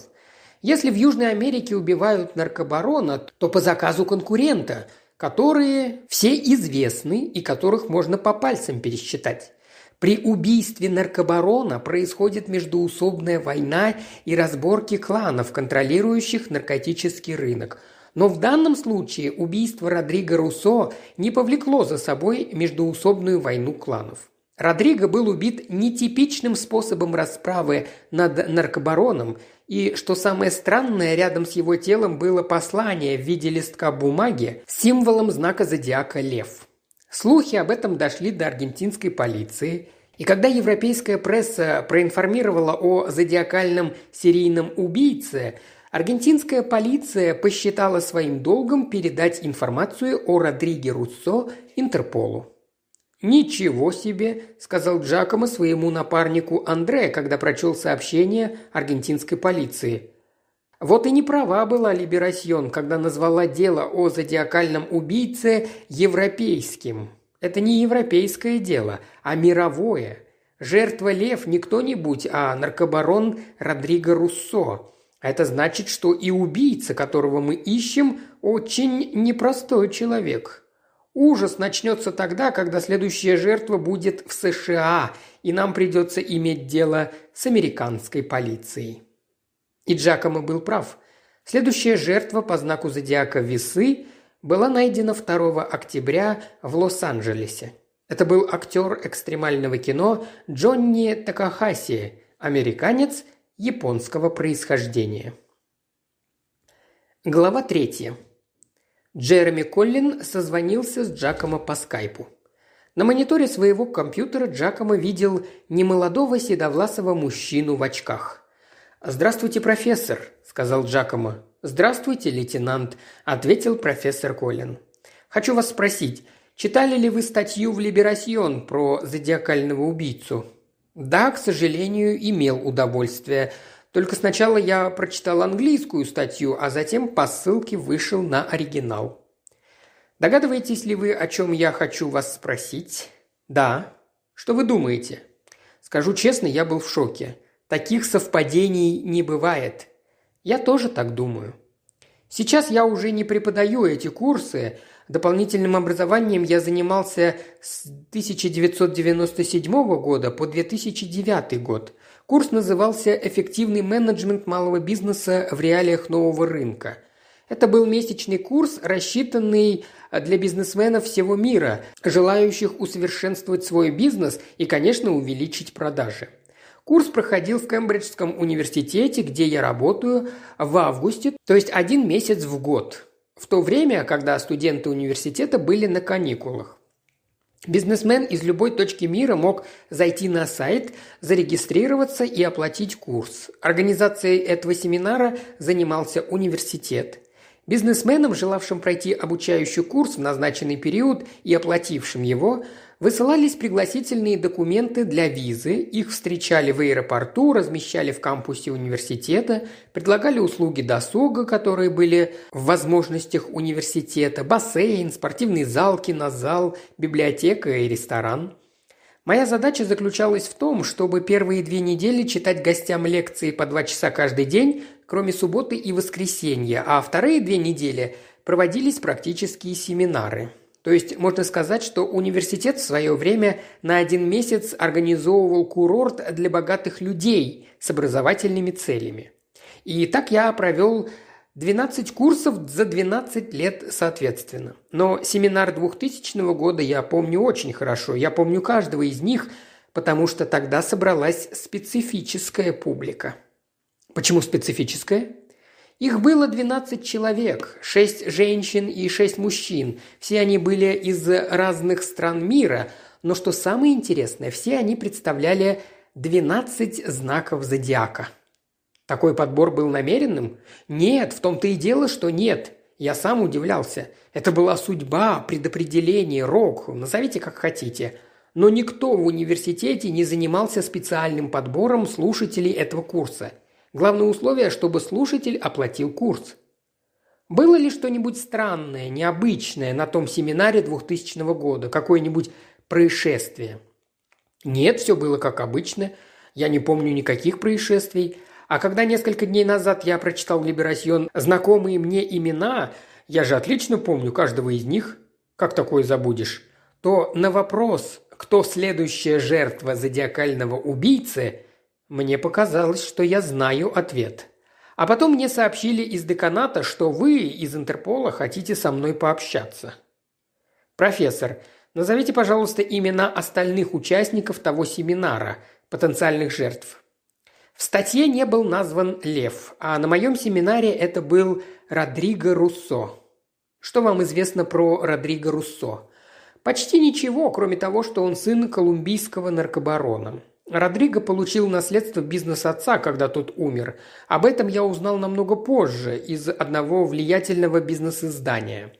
Если в Южной Америке убивают наркобарона, то по заказу конкурента, которые все известны и которых можно по пальцам пересчитать. При убийстве наркобарона происходит междуусобная война и разборки кланов, контролирующих наркотический рынок. Но в данном случае убийство Родриго Руссо не повлекло за собой междуусобную войну кланов. Родриго был убит нетипичным способом расправы над наркобароном, и, что самое странное, рядом с его телом было послание в виде листка бумаги с символом знака зодиака лев. Слухи об этом дошли до аргентинской полиции, и когда европейская пресса проинформировала о зодиакальном серийном убийце, аргентинская полиция посчитала своим долгом передать информацию о Родриге Руссо Интерполу. «Ничего себе!» – сказал Джакомо своему напарнику Андре, когда прочел сообщение аргентинской полиции. Вот и не права была Либерасьон, когда назвала дело о зодиакальном убийце европейским. Это не европейское дело, а мировое. Жертва Лев не кто-нибудь, а наркобарон Родриго Руссо. Это значит, что и убийца, которого мы ищем, очень непростой человек. Ужас начнется тогда, когда следующая жертва будет в США, и нам придется иметь дело с американской полицией. И Джакомо был прав. Следующая жертва по знаку зодиака Весы была найдена 2 октября в Лос-Анджелесе. Это был актер экстремального кино Джонни Такахаси, американец японского происхождения. Глава третья. Джереми Коллин созвонился с Джакомо по скайпу. На мониторе своего компьютера Джакомо видел немолодого седовласого мужчину в очках. «Здравствуйте, профессор», – сказал Джакомо. «Здравствуйте, лейтенант», – ответил профессор Коллин. «Хочу вас спросить, читали ли вы статью в «Либерасьон» про зодиакального убийцу?» «Да, к сожалению, имел удовольствие. Только сначала я прочитал английскую статью, а затем по ссылке вышел на оригинал». «Догадываетесь ли вы, о чем я хочу вас спросить?» «Да». «Что вы думаете?» «Скажу честно, я был в шоке. Таких совпадений не бывает. Я тоже так думаю. Сейчас я уже не преподаю эти курсы. Дополнительным образованием я занимался с 1997 года по 2009 год. Курс назывался «Эффективный менеджмент малого бизнеса в реалиях нового рынка». Это был месячный курс, рассчитанный для бизнесменов всего мира, желающих усовершенствовать свой бизнес и, конечно, увеличить продажи. Курс проходил в Кембриджском университете, где я работаю, в августе, то есть один месяц в год, в то время, когда студенты университета были на каникулах. Бизнесмен из любой точки мира мог зайти на сайт, зарегистрироваться и оплатить курс. Организацией этого семинара занимался университет. Бизнесменам, желавшим пройти обучающий курс в назначенный период и оплатившим его, Высылались пригласительные документы для визы, их встречали в аэропорту, размещали в кампусе университета, предлагали услуги досуга, которые были в возможностях университета, бассейн, спортивный зал, кинозал, библиотека и ресторан. Моя задача заключалась в том, чтобы первые две недели читать гостям лекции по два часа каждый день, кроме субботы и воскресенья, а вторые две недели проводились практические семинары – то есть можно сказать, что университет в свое время на один месяц организовывал курорт для богатых людей с образовательными целями. И так я провел 12 курсов за 12 лет соответственно. Но семинар 2000 года я помню очень хорошо. Я помню каждого из них, потому что тогда собралась специфическая публика. Почему специфическая? Их было 12 человек, 6 женщин и 6 мужчин. Все они были из разных стран мира, но что самое интересное, все они представляли 12 знаков зодиака. Такой подбор был намеренным? Нет, в том-то и дело, что нет. Я сам удивлялся. Это была судьба, предопределение, рок, назовите как хотите. Но никто в университете не занимался специальным подбором слушателей этого курса – Главное условие, чтобы слушатель оплатил курс. Было ли что-нибудь странное, необычное на том семинаре 2000 года, какое-нибудь происшествие? Нет, все было как обычно. Я не помню никаких происшествий. А когда несколько дней назад я прочитал Либерасьон знакомые мне имена, я же отлично помню каждого из них, как такое забудешь, то на вопрос, кто следующая жертва зодиакального убийцы, мне показалось, что я знаю ответ. А потом мне сообщили из деканата, что вы из Интерпола хотите со мной пообщаться. Профессор, назовите, пожалуйста, имена остальных участников того семинара, потенциальных жертв. В статье не был назван Лев, а на моем семинаре это был Родриго Руссо. Что вам известно про Родриго Руссо? Почти ничего, кроме того, что он сын колумбийского наркобарона. Родриго получил наследство бизнес отца, когда тот умер. Об этом я узнал намного позже из одного влиятельного бизнес-издания.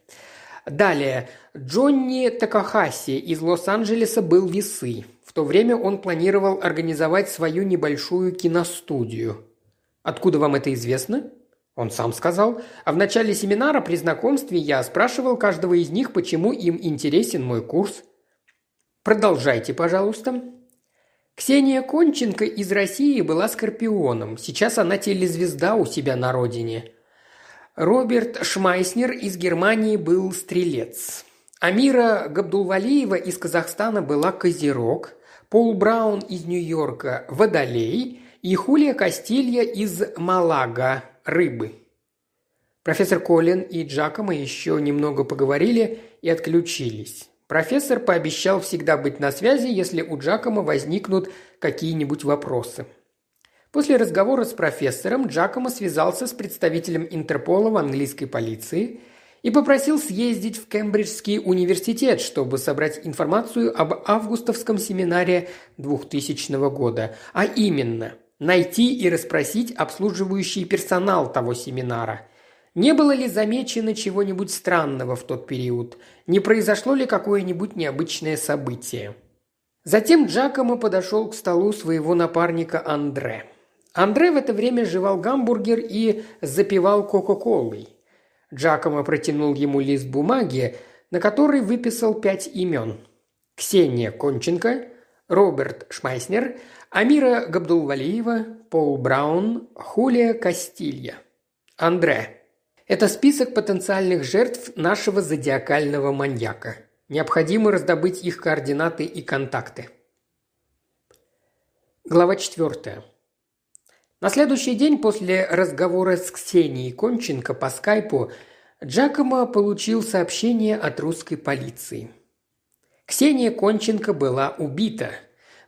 Далее. Джонни Такахаси из Лос-Анджелеса был весы. В то время он планировал организовать свою небольшую киностудию. Откуда вам это известно? Он сам сказал. А в начале семинара при знакомстве я спрашивал каждого из них, почему им интересен мой курс. Продолжайте, пожалуйста. Ксения Конченко из России была скорпионом. Сейчас она телезвезда у себя на родине. Роберт Шмайснер из Германии был стрелец. Амира Габдулвалиева из Казахстана была козерог. Пол Браун из Нью-Йорка – водолей. И Хулия Кастилья из Малага – рыбы. Профессор Колин и Джакомо еще немного поговорили и отключились. Профессор пообещал всегда быть на связи, если у Джакома возникнут какие-нибудь вопросы. После разговора с профессором Джакомо связался с представителем Интерпола в английской полиции и попросил съездить в Кембриджский университет, чтобы собрать информацию об августовском семинаре 2000 года, а именно найти и расспросить обслуживающий персонал того семинара – не было ли замечено чего-нибудь странного в тот период? Не произошло ли какое-нибудь необычное событие? Затем Джакомо подошел к столу своего напарника Андре. Андре в это время жевал гамбургер и запивал Кока-Колой. Джакомо протянул ему лист бумаги, на который выписал пять имен. Ксения Конченко, Роберт Шмайснер, Амира Габдулвалиева, Пол Браун, Хулия Кастилья. Андре. Это список потенциальных жертв нашего зодиакального маньяка. Необходимо раздобыть их координаты и контакты. Глава четвертая. На следующий день после разговора с Ксенией Конченко по скайпу Джакомо получил сообщение от русской полиции. Ксения Конченко была убита.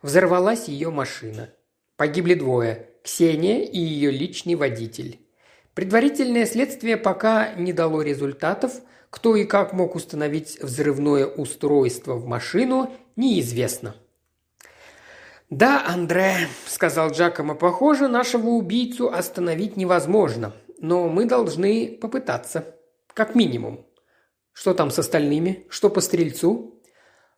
Взорвалась ее машина. Погибли двое – Ксения и ее личный водитель. Предварительное следствие пока не дало результатов. Кто и как мог установить взрывное устройство в машину, неизвестно. «Да, Андре», – сказал Джакомо, – «похоже, нашего убийцу остановить невозможно, но мы должны попытаться. Как минимум. Что там с остальными? Что по стрельцу?»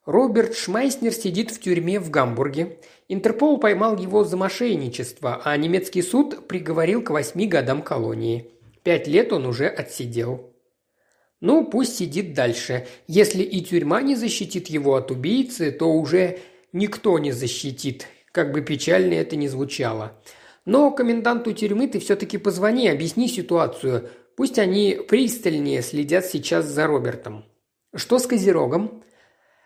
Роберт Шмайснер сидит в тюрьме в Гамбурге. Интерпол поймал его за мошенничество, а немецкий суд приговорил к восьми годам колонии. Пять лет он уже отсидел. Ну, пусть сидит дальше. Если и тюрьма не защитит его от убийцы, то уже никто не защитит, как бы печально это ни звучало. Но коменданту тюрьмы ты все-таки позвони, объясни ситуацию. Пусть они пристальнее следят сейчас за Робертом. Что с Козерогом?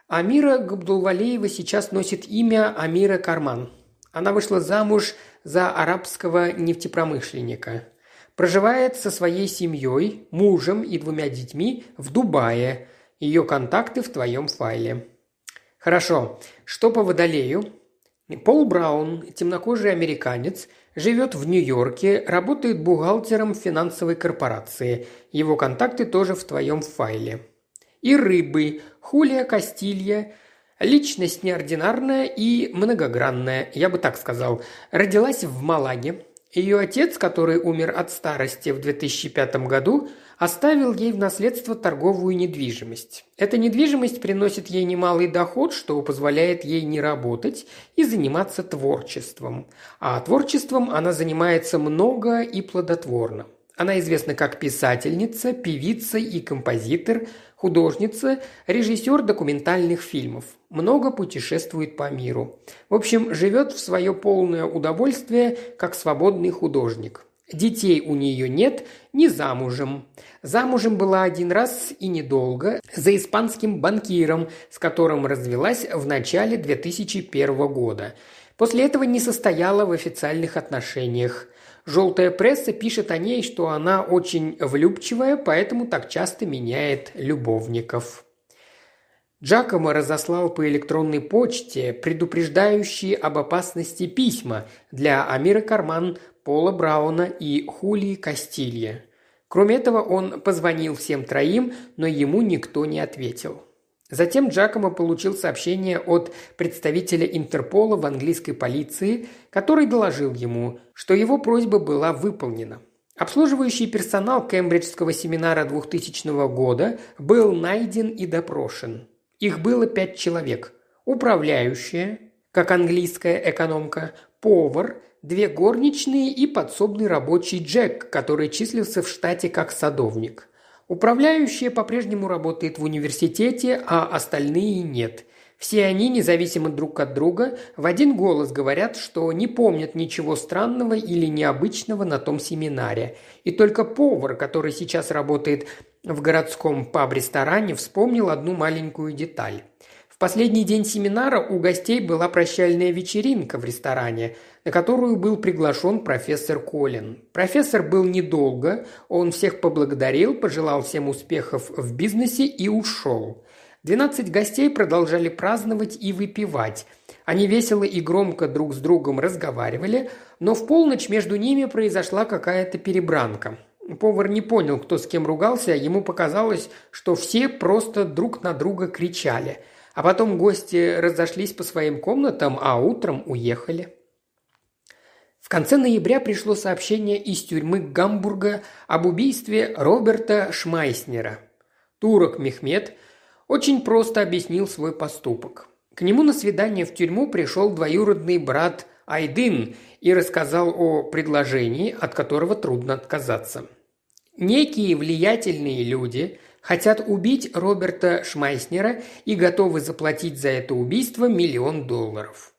Амира Габдулвалеева сейчас носит имя Амира Карман. Она вышла замуж за арабского нефтепромышленника. Проживает со своей семьей, мужем и двумя детьми в Дубае. Ее контакты в твоем файле. Хорошо. Что по водолею? Пол Браун, темнокожий американец, живет в Нью-Йорке, работает бухгалтером финансовой корпорации. Его контакты тоже в твоем файле. И рыбы. Хулия Кастилья. Личность неординарная и многогранная, я бы так сказал. Родилась в Малаге. Ее отец, который умер от старости в 2005 году, оставил ей в наследство торговую недвижимость. Эта недвижимость приносит ей немалый доход, что позволяет ей не работать и заниматься творчеством. А творчеством она занимается много и плодотворно. Она известна как писательница, певица и композитор, художница, режиссер документальных фильмов. Много путешествует по миру. В общем, живет в свое полное удовольствие как свободный художник. Детей у нее нет, не замужем. Замужем была один раз и недолго за испанским банкиром, с которым развелась в начале 2001 года. После этого не состояла в официальных отношениях. Желтая пресса пишет о ней, что она очень влюбчивая, поэтому так часто меняет любовников. Джакомо разослал по электронной почте предупреждающие об опасности письма для Амира Карман, Пола Брауна и Хулии Кастилья. Кроме этого, он позвонил всем троим, но ему никто не ответил. Затем Джакомо получил сообщение от представителя Интерпола в английской полиции, который доложил ему, что его просьба была выполнена. Обслуживающий персонал Кембриджского семинара 2000 года был найден и допрошен. Их было пять человек. Управляющая, как английская экономка, повар, две горничные и подсобный рабочий Джек, который числился в штате как садовник. Управляющая по-прежнему работает в университете, а остальные нет. Все они, независимо друг от друга, в один голос говорят, что не помнят ничего странного или необычного на том семинаре. И только повар, который сейчас работает в городском паб-ресторане, вспомнил одну маленькую деталь. В последний день семинара у гостей была прощальная вечеринка в ресторане, на которую был приглашен профессор Колин. Профессор был недолго, он всех поблагодарил, пожелал всем успехов в бизнесе и ушел. Двенадцать гостей продолжали праздновать и выпивать. Они весело и громко друг с другом разговаривали, но в полночь между ними произошла какая-то перебранка. Повар не понял, кто с кем ругался, ему показалось, что все просто друг на друга кричали – а потом гости разошлись по своим комнатам, а утром уехали. В конце ноября пришло сообщение из тюрьмы Гамбурга об убийстве Роберта Шмайснера. Турок Мехмед очень просто объяснил свой поступок. К нему на свидание в тюрьму пришел двоюродный брат Айдын и рассказал о предложении, от которого трудно отказаться. Некие влиятельные люди Хотят убить Роберта Шмайснера и готовы заплатить за это убийство миллион долларов.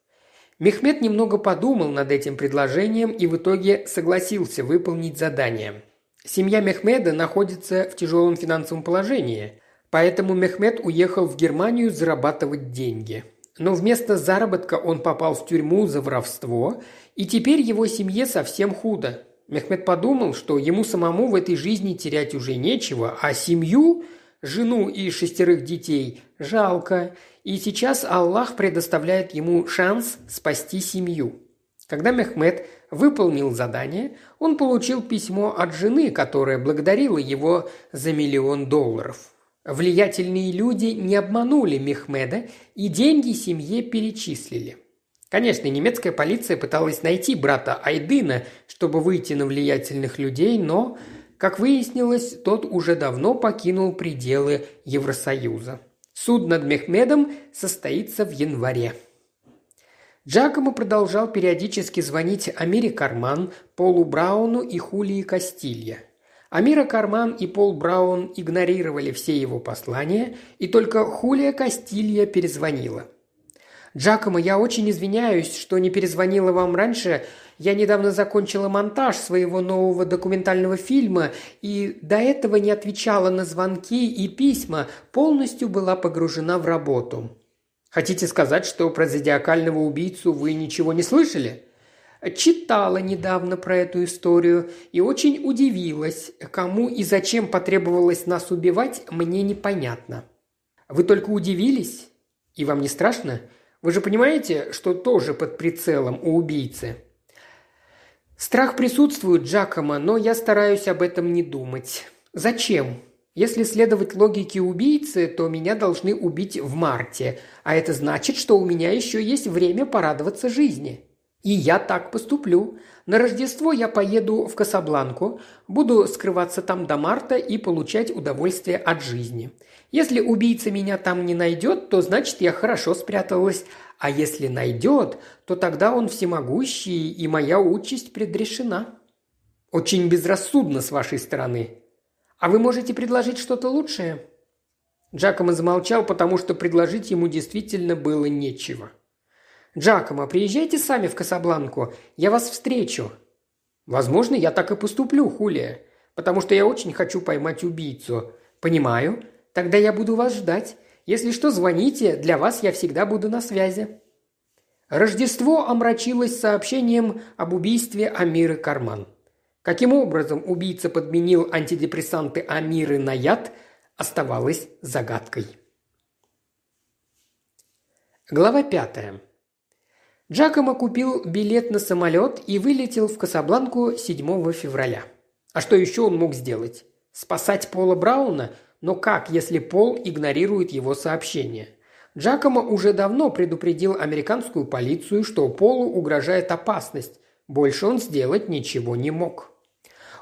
Мехмед немного подумал над этим предложением и в итоге согласился выполнить задание. Семья Мехмеда находится в тяжелом финансовом положении, поэтому Мехмед уехал в Германию зарабатывать деньги. Но вместо заработка он попал в тюрьму за воровство, и теперь его семье совсем худо. Мехмед подумал, что ему самому в этой жизни терять уже нечего, а семью, жену и шестерых детей, жалко, и сейчас Аллах предоставляет ему шанс спасти семью. Когда Мехмед выполнил задание, он получил письмо от жены, которая благодарила его за миллион долларов. Влиятельные люди не обманули Мехмеда и деньги семье перечислили. Конечно, немецкая полиция пыталась найти брата Айдына, чтобы выйти на влиятельных людей, но, как выяснилось, тот уже давно покинул пределы Евросоюза. Суд над Мехмедом состоится в январе. Джакомо продолжал периодически звонить Амире Карман, Полу Брауну и Хулии Кастилья. Амира Карман и Пол Браун игнорировали все его послания, и только Хулия Кастилья перезвонила. «Джакомо, я очень извиняюсь, что не перезвонила вам раньше. Я недавно закончила монтаж своего нового документального фильма и до этого не отвечала на звонки и письма, полностью была погружена в работу. Хотите сказать, что про зодиакального убийцу вы ничего не слышали? Читала недавно про эту историю и очень удивилась, кому и зачем потребовалось нас убивать, мне непонятно. Вы только удивились? И вам не страшно? Вы же понимаете, что тоже под прицелом у убийцы? Страх присутствует, Джакомо, но я стараюсь об этом не думать. Зачем? Если следовать логике убийцы, то меня должны убить в марте, а это значит, что у меня еще есть время порадоваться жизни. И я так поступлю. На Рождество я поеду в Касабланку, буду скрываться там до марта и получать удовольствие от жизни. Если убийца меня там не найдет, то значит я хорошо спряталась, а если найдет, то тогда он всемогущий, и моя участь предрешена. Очень безрассудно с вашей стороны. А вы можете предложить что-то лучшее?» Джакомо замолчал, потому что предложить ему действительно было нечего. «Джакомо, приезжайте сами в Касабланку, я вас встречу». «Возможно, я так и поступлю, Хулия, потому что я очень хочу поймать убийцу». «Понимаю. Тогда я буду вас ждать. Если что, звоните, для вас я всегда буду на связи». Рождество омрачилось сообщением об убийстве Амиры Карман. Каким образом убийца подменил антидепрессанты Амиры на яд, оставалось загадкой. Глава пятая. Джакомо купил билет на самолет и вылетел в Касабланку 7 февраля. А что еще он мог сделать? Спасать Пола Брауна – но как, если Пол игнорирует его сообщение? Джакомо уже давно предупредил американскую полицию, что Полу угрожает опасность. Больше он сделать ничего не мог.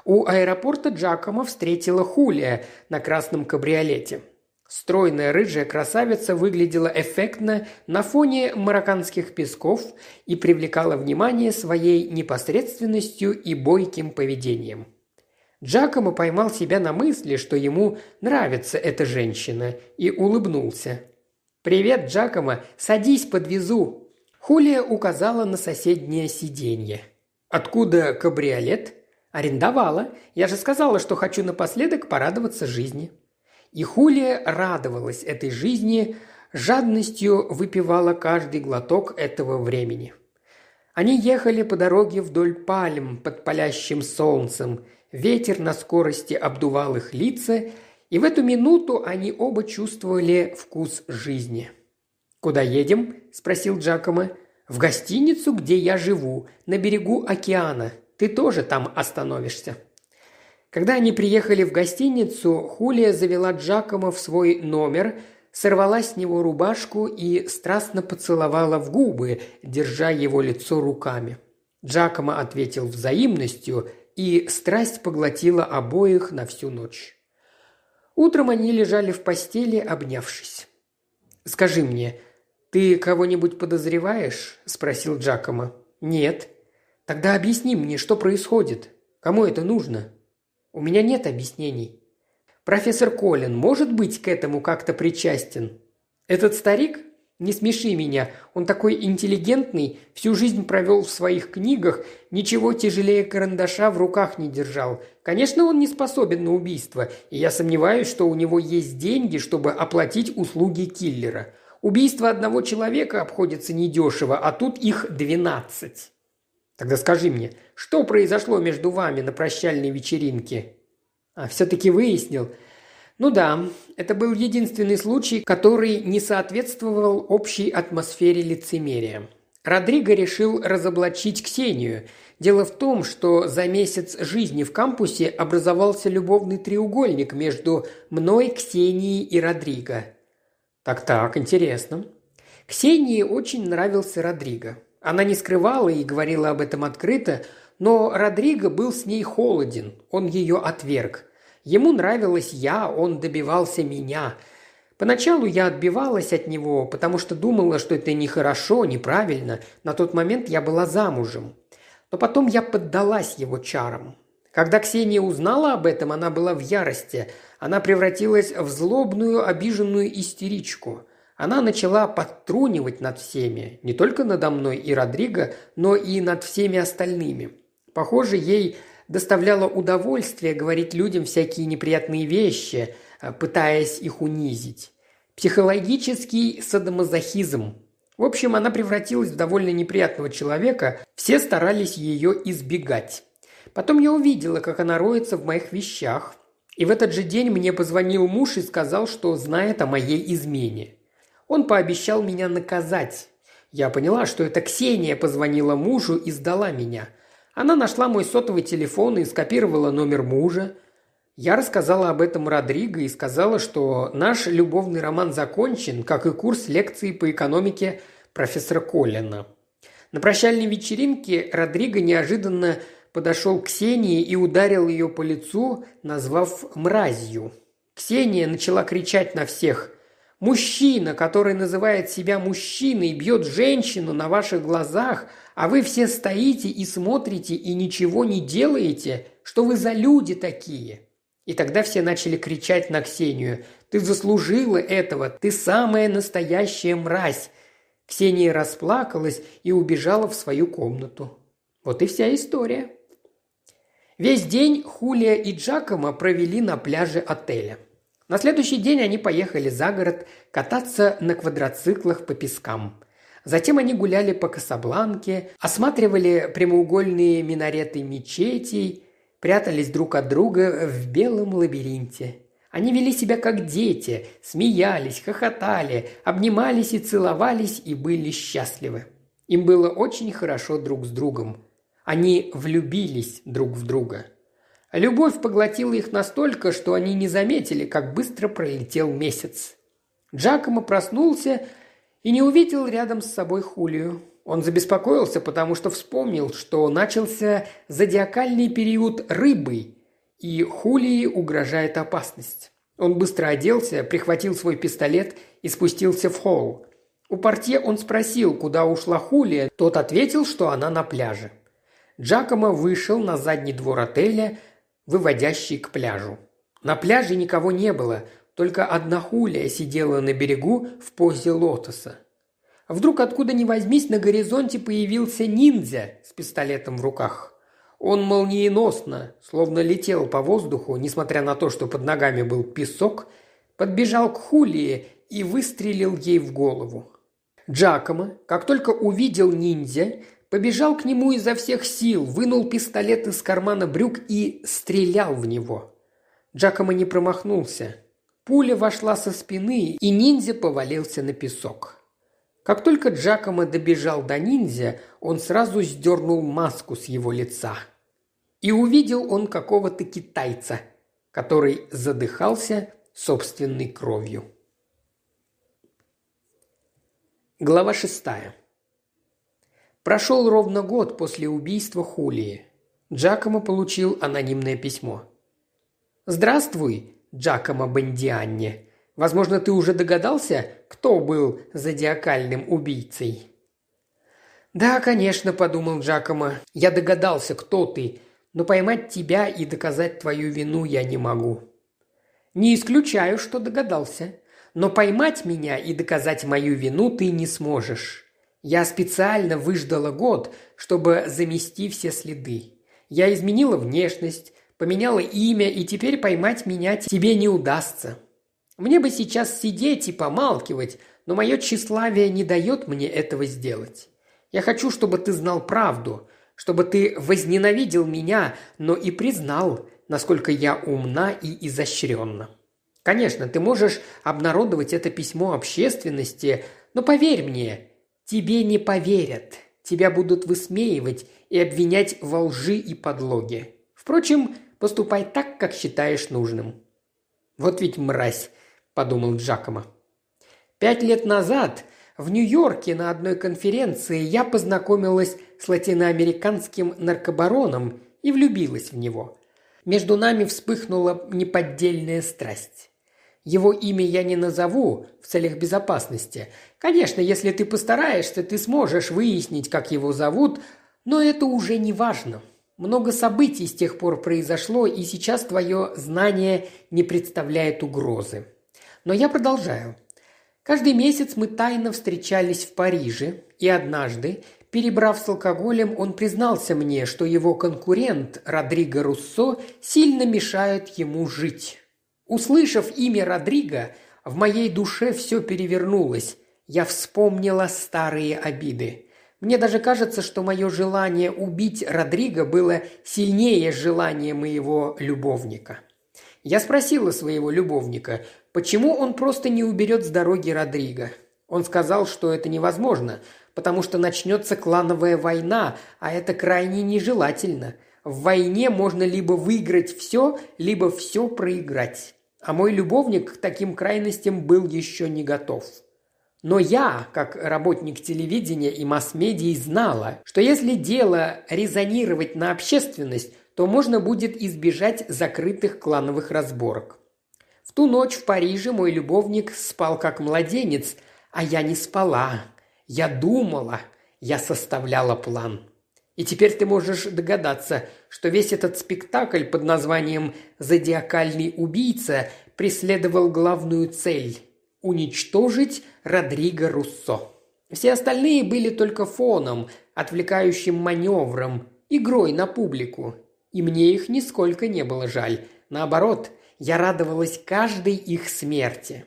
У аэропорта Джакомо встретила Хулия на красном кабриолете. Стройная рыжая красавица выглядела эффектно на фоне марокканских песков и привлекала внимание своей непосредственностью и бойким поведением – Джакомо поймал себя на мысли, что ему нравится эта женщина, и улыбнулся. «Привет, Джакомо, садись, подвезу». Хулия указала на соседнее сиденье. «Откуда кабриолет?» «Арендовала. Я же сказала, что хочу напоследок порадоваться жизни». И Хулия радовалась этой жизни, жадностью выпивала каждый глоток этого времени. Они ехали по дороге вдоль пальм под палящим солнцем, Ветер на скорости обдувал их лица, и в эту минуту они оба чувствовали вкус жизни. «Куда едем?» – спросил Джакомо. «В гостиницу, где я живу, на берегу океана. Ты тоже там остановишься». Когда они приехали в гостиницу, Хулия завела Джакомо в свой номер, сорвала с него рубашку и страстно поцеловала в губы, держа его лицо руками. Джакомо ответил взаимностью – и страсть поглотила обоих на всю ночь. Утром они лежали в постели, обнявшись. «Скажи мне, ты кого-нибудь подозреваешь?» – спросил Джакомо. «Нет». «Тогда объясни мне, что происходит. Кому это нужно?» «У меня нет объяснений». Профессор Колин может быть к этому как-то причастен? Этот старик? Не смеши меня, он такой интеллигентный, всю жизнь провел в своих книгах, ничего тяжелее карандаша в руках не держал. Конечно, он не способен на убийство, и я сомневаюсь, что у него есть деньги, чтобы оплатить услуги киллера. Убийство одного человека обходится недешево, а тут их двенадцать. Тогда скажи мне, что произошло между вами на прощальной вечеринке?» «А все-таки выяснил. Ну да, это был единственный случай, который не соответствовал общей атмосфере лицемерия. Родриго решил разоблачить Ксению. Дело в том, что за месяц жизни в кампусе образовался любовный треугольник между мной, Ксенией и Родриго. Так-так, интересно. Ксении очень нравился Родриго. Она не скрывала и говорила об этом открыто, но Родриго был с ней холоден, он ее отверг. Ему нравилась я, он добивался меня. Поначалу я отбивалась от него, потому что думала, что это нехорошо, неправильно. На тот момент я была замужем. Но потом я поддалась его чарам. Когда Ксения узнала об этом, она была в ярости. Она превратилась в злобную, обиженную истеричку – она начала подтрунивать над всеми, не только надо мной и Родриго, но и над всеми остальными. Похоже, ей доставляло удовольствие говорить людям всякие неприятные вещи, э, пытаясь их унизить. Психологический садомазохизм. В общем, она превратилась в довольно неприятного человека, все старались ее избегать. Потом я увидела, как она роется в моих вещах, и в этот же день мне позвонил муж и сказал, что знает о моей измене. Он пообещал меня наказать. Я поняла, что это Ксения позвонила мужу и сдала меня. Она нашла мой сотовый телефон и скопировала номер мужа. Я рассказала об этом Родриго и сказала, что наш любовный роман закончен, как и курс лекций по экономике профессора Коллина. На прощальной вечеринке Родриго неожиданно подошел к Ксении и ударил ее по лицу, назвав мразью. Ксения начала кричать на всех. Мужчина, который называет себя мужчиной, бьет женщину на ваших глазах, а вы все стоите и смотрите и ничего не делаете, что вы за люди такие. И тогда все начали кричать на Ксению. «Ты заслужила этого! Ты самая настоящая мразь!» Ксения расплакалась и убежала в свою комнату. Вот и вся история. Весь день Хулия и Джакомо провели на пляже отеля. На следующий день они поехали за город кататься на квадроциклах по пескам. Затем они гуляли по Касабланке, осматривали прямоугольные минареты мечетей, прятались друг от друга в белом лабиринте. Они вели себя как дети, смеялись, хохотали, обнимались и целовались и были счастливы. Им было очень хорошо друг с другом. Они влюбились друг в друга – Любовь поглотила их настолько, что они не заметили, как быстро пролетел месяц. Джакомо проснулся и не увидел рядом с собой Хулию. Он забеспокоился, потому что вспомнил, что начался зодиакальный период рыбы, и Хулии угрожает опасность. Он быстро оделся, прихватил свой пистолет и спустился в холл. У портье он спросил, куда ушла Хулия, тот ответил, что она на пляже. Джакомо вышел на задний двор отеля, выводящий к пляжу. На пляже никого не было, только одна хулия сидела на берегу в позе лотоса. Вдруг откуда ни возьмись на горизонте появился ниндзя с пистолетом в руках. Он молниеносно, словно летел по воздуху, несмотря на то, что под ногами был песок, подбежал к Хулии и выстрелил ей в голову. Джакомо, как только увидел ниндзя, Побежал к нему изо всех сил, вынул пистолет из кармана брюк и стрелял в него. Джакомо не промахнулся. Пуля вошла со спины, и ниндзя повалился на песок. Как только Джакомо добежал до ниндзя, он сразу сдернул маску с его лица. И увидел он какого-то китайца, который задыхался собственной кровью. Глава шестая. Прошел ровно год после убийства Хулии. Джакомо получил анонимное письмо. «Здравствуй, Джакомо Бендианне. Возможно, ты уже догадался, кто был зодиакальным убийцей?» «Да, конечно», – подумал Джакомо. «Я догадался, кто ты, но поймать тебя и доказать твою вину я не могу». «Не исключаю, что догадался. Но поймать меня и доказать мою вину ты не сможешь. Я специально выждала год, чтобы замести все следы. Я изменила внешность, поменяла имя, и теперь поймать меня тебе не удастся. Мне бы сейчас сидеть и помалкивать, но мое тщеславие не дает мне этого сделать. Я хочу, чтобы ты знал правду, чтобы ты возненавидел меня, но и признал, насколько я умна и изощренна. Конечно, ты можешь обнародовать это письмо общественности, но поверь мне, тебе не поверят. Тебя будут высмеивать и обвинять во лжи и подлоге. Впрочем, поступай так, как считаешь нужным». «Вот ведь мразь», – подумал Джакомо. Пять лет назад в Нью-Йорке на одной конференции я познакомилась с латиноамериканским наркобароном и влюбилась в него. Между нами вспыхнула неподдельная страсть. Его имя я не назову в целях безопасности. Конечно, если ты постараешься, ты сможешь выяснить, как его зовут, но это уже не важно. Много событий с тех пор произошло, и сейчас твое знание не представляет угрозы. Но я продолжаю. Каждый месяц мы тайно встречались в Париже, и однажды, перебрав с алкоголем, он признался мне, что его конкурент Родриго Руссо сильно мешает ему жить. Услышав имя Родриго, в моей душе все перевернулось. Я вспомнила старые обиды. Мне даже кажется, что мое желание убить Родриго было сильнее желания моего любовника. Я спросила своего любовника, почему он просто не уберет с дороги Родриго. Он сказал, что это невозможно, потому что начнется клановая война, а это крайне нежелательно. В войне можно либо выиграть все, либо все проиграть а мой любовник к таким крайностям был еще не готов. Но я, как работник телевидения и масс-медий, знала, что если дело резонировать на общественность, то можно будет избежать закрытых клановых разборок. В ту ночь в Париже мой любовник спал как младенец, а я не спала. Я думала, я составляла план. И теперь ты можешь догадаться, что весь этот спектакль под названием «Зодиакальный убийца» преследовал главную цель – уничтожить Родриго Руссо. Все остальные были только фоном, отвлекающим маневром, игрой на публику. И мне их нисколько не было жаль. Наоборот, я радовалась каждой их смерти.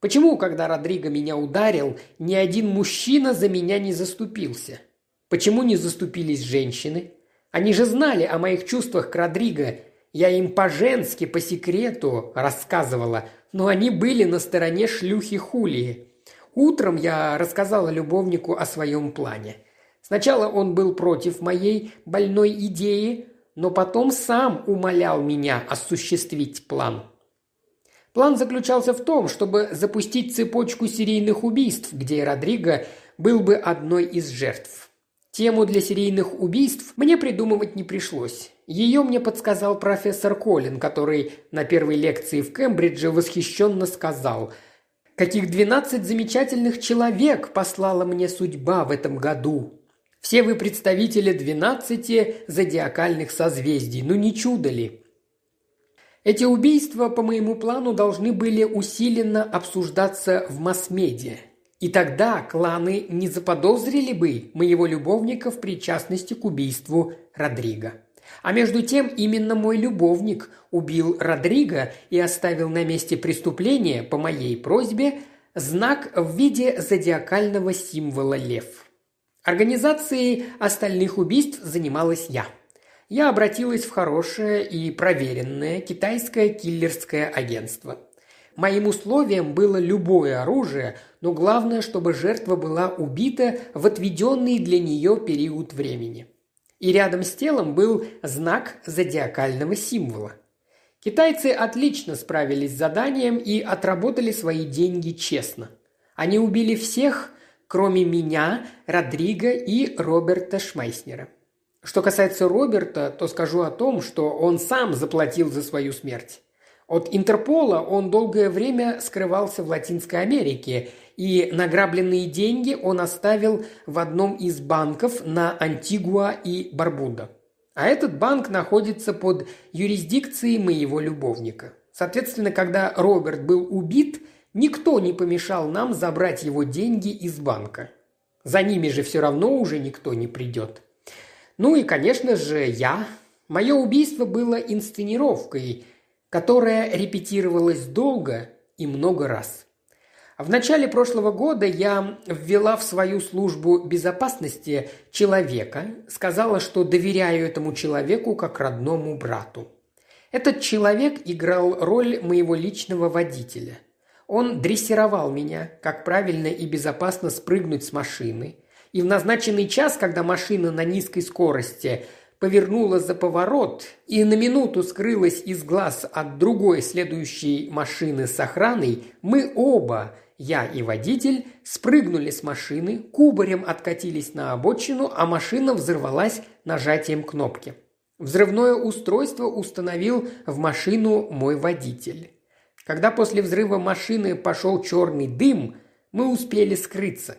Почему, когда Родриго меня ударил, ни один мужчина за меня не заступился – Почему не заступились женщины? Они же знали о моих чувствах к Родриго. Я им по-женски, по секрету рассказывала, но они были на стороне шлюхи Хулии. Утром я рассказала любовнику о своем плане. Сначала он был против моей больной идеи, но потом сам умолял меня осуществить план. План заключался в том, чтобы запустить цепочку серийных убийств, где Родриго был бы одной из жертв. Тему для серийных убийств мне придумывать не пришлось. Ее мне подсказал профессор Колин, который на первой лекции в Кембридже восхищенно сказал «Каких двенадцать замечательных человек послала мне судьба в этом году! Все вы представители двенадцати зодиакальных созвездий, ну не чудо ли?» Эти убийства по моему плану должны были усиленно обсуждаться в масс-медиа. И тогда кланы не заподозрили бы моего любовника в причастности к убийству Родриго. А между тем именно мой любовник убил Родриго и оставил на месте преступления по моей просьбе знак в виде зодиакального символа лев. Организацией остальных убийств занималась я. Я обратилась в хорошее и проверенное китайское киллерское агентство – Моим условием было любое оружие, но главное, чтобы жертва была убита в отведенный для нее период времени. И рядом с телом был знак зодиакального символа. Китайцы отлично справились с заданием и отработали свои деньги честно. Они убили всех, кроме меня, Родриго и Роберта Шмайснера. Что касается Роберта, то скажу о том, что он сам заплатил за свою смерть. От Интерпола он долгое время скрывался в Латинской Америке, и награбленные деньги он оставил в одном из банков на Антигуа и Барбуда. А этот банк находится под юрисдикцией моего любовника. Соответственно, когда Роберт был убит, никто не помешал нам забрать его деньги из банка. За ними же все равно уже никто не придет. Ну и, конечно же, я. Мое убийство было инсценировкой, которая репетировалась долго и много раз. В начале прошлого года я ввела в свою службу безопасности человека, сказала, что доверяю этому человеку как родному брату. Этот человек играл роль моего личного водителя. Он дрессировал меня, как правильно и безопасно спрыгнуть с машины. И в назначенный час, когда машина на низкой скорости повернула за поворот и на минуту скрылась из глаз от другой следующей машины с охраной, мы оба – я и водитель спрыгнули с машины, кубарем откатились на обочину, а машина взорвалась нажатием кнопки. Взрывное устройство установил в машину мой водитель. Когда после взрыва машины пошел черный дым, мы успели скрыться.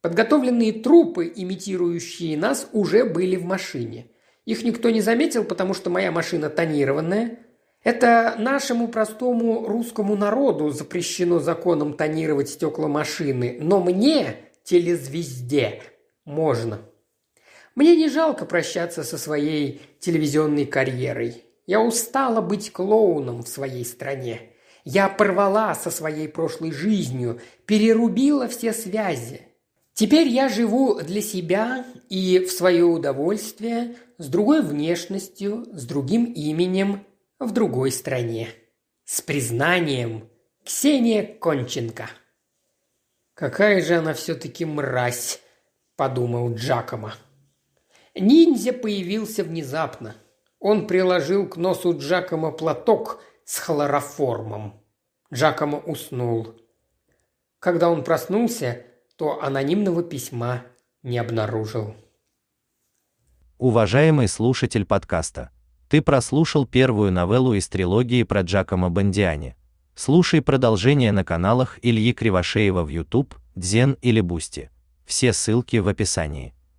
Подготовленные трупы, имитирующие нас, уже были в машине. Их никто не заметил, потому что моя машина тонированная – это нашему простому русскому народу запрещено законом тонировать стекла машины, но мне, телезвезде, можно. Мне не жалко прощаться со своей телевизионной карьерой. Я устала быть клоуном в своей стране. Я порвала со своей прошлой жизнью, перерубила все связи. Теперь я живу для себя и в свое удовольствие, с другой внешностью, с другим именем в другой стране. С признанием Ксения Конченко. «Какая же она все-таки мразь!» – подумал Джакома. Ниндзя появился внезапно. Он приложил к носу Джакома платок с хлороформом. Джакома уснул. Когда он проснулся, то анонимного письма не обнаружил. Уважаемый слушатель подкаста – ты прослушал первую новеллу из трилогии про Джакомо Бондиани. Слушай продолжение на каналах Ильи Кривошеева в YouTube, Дзен или Бусти. Все ссылки в описании.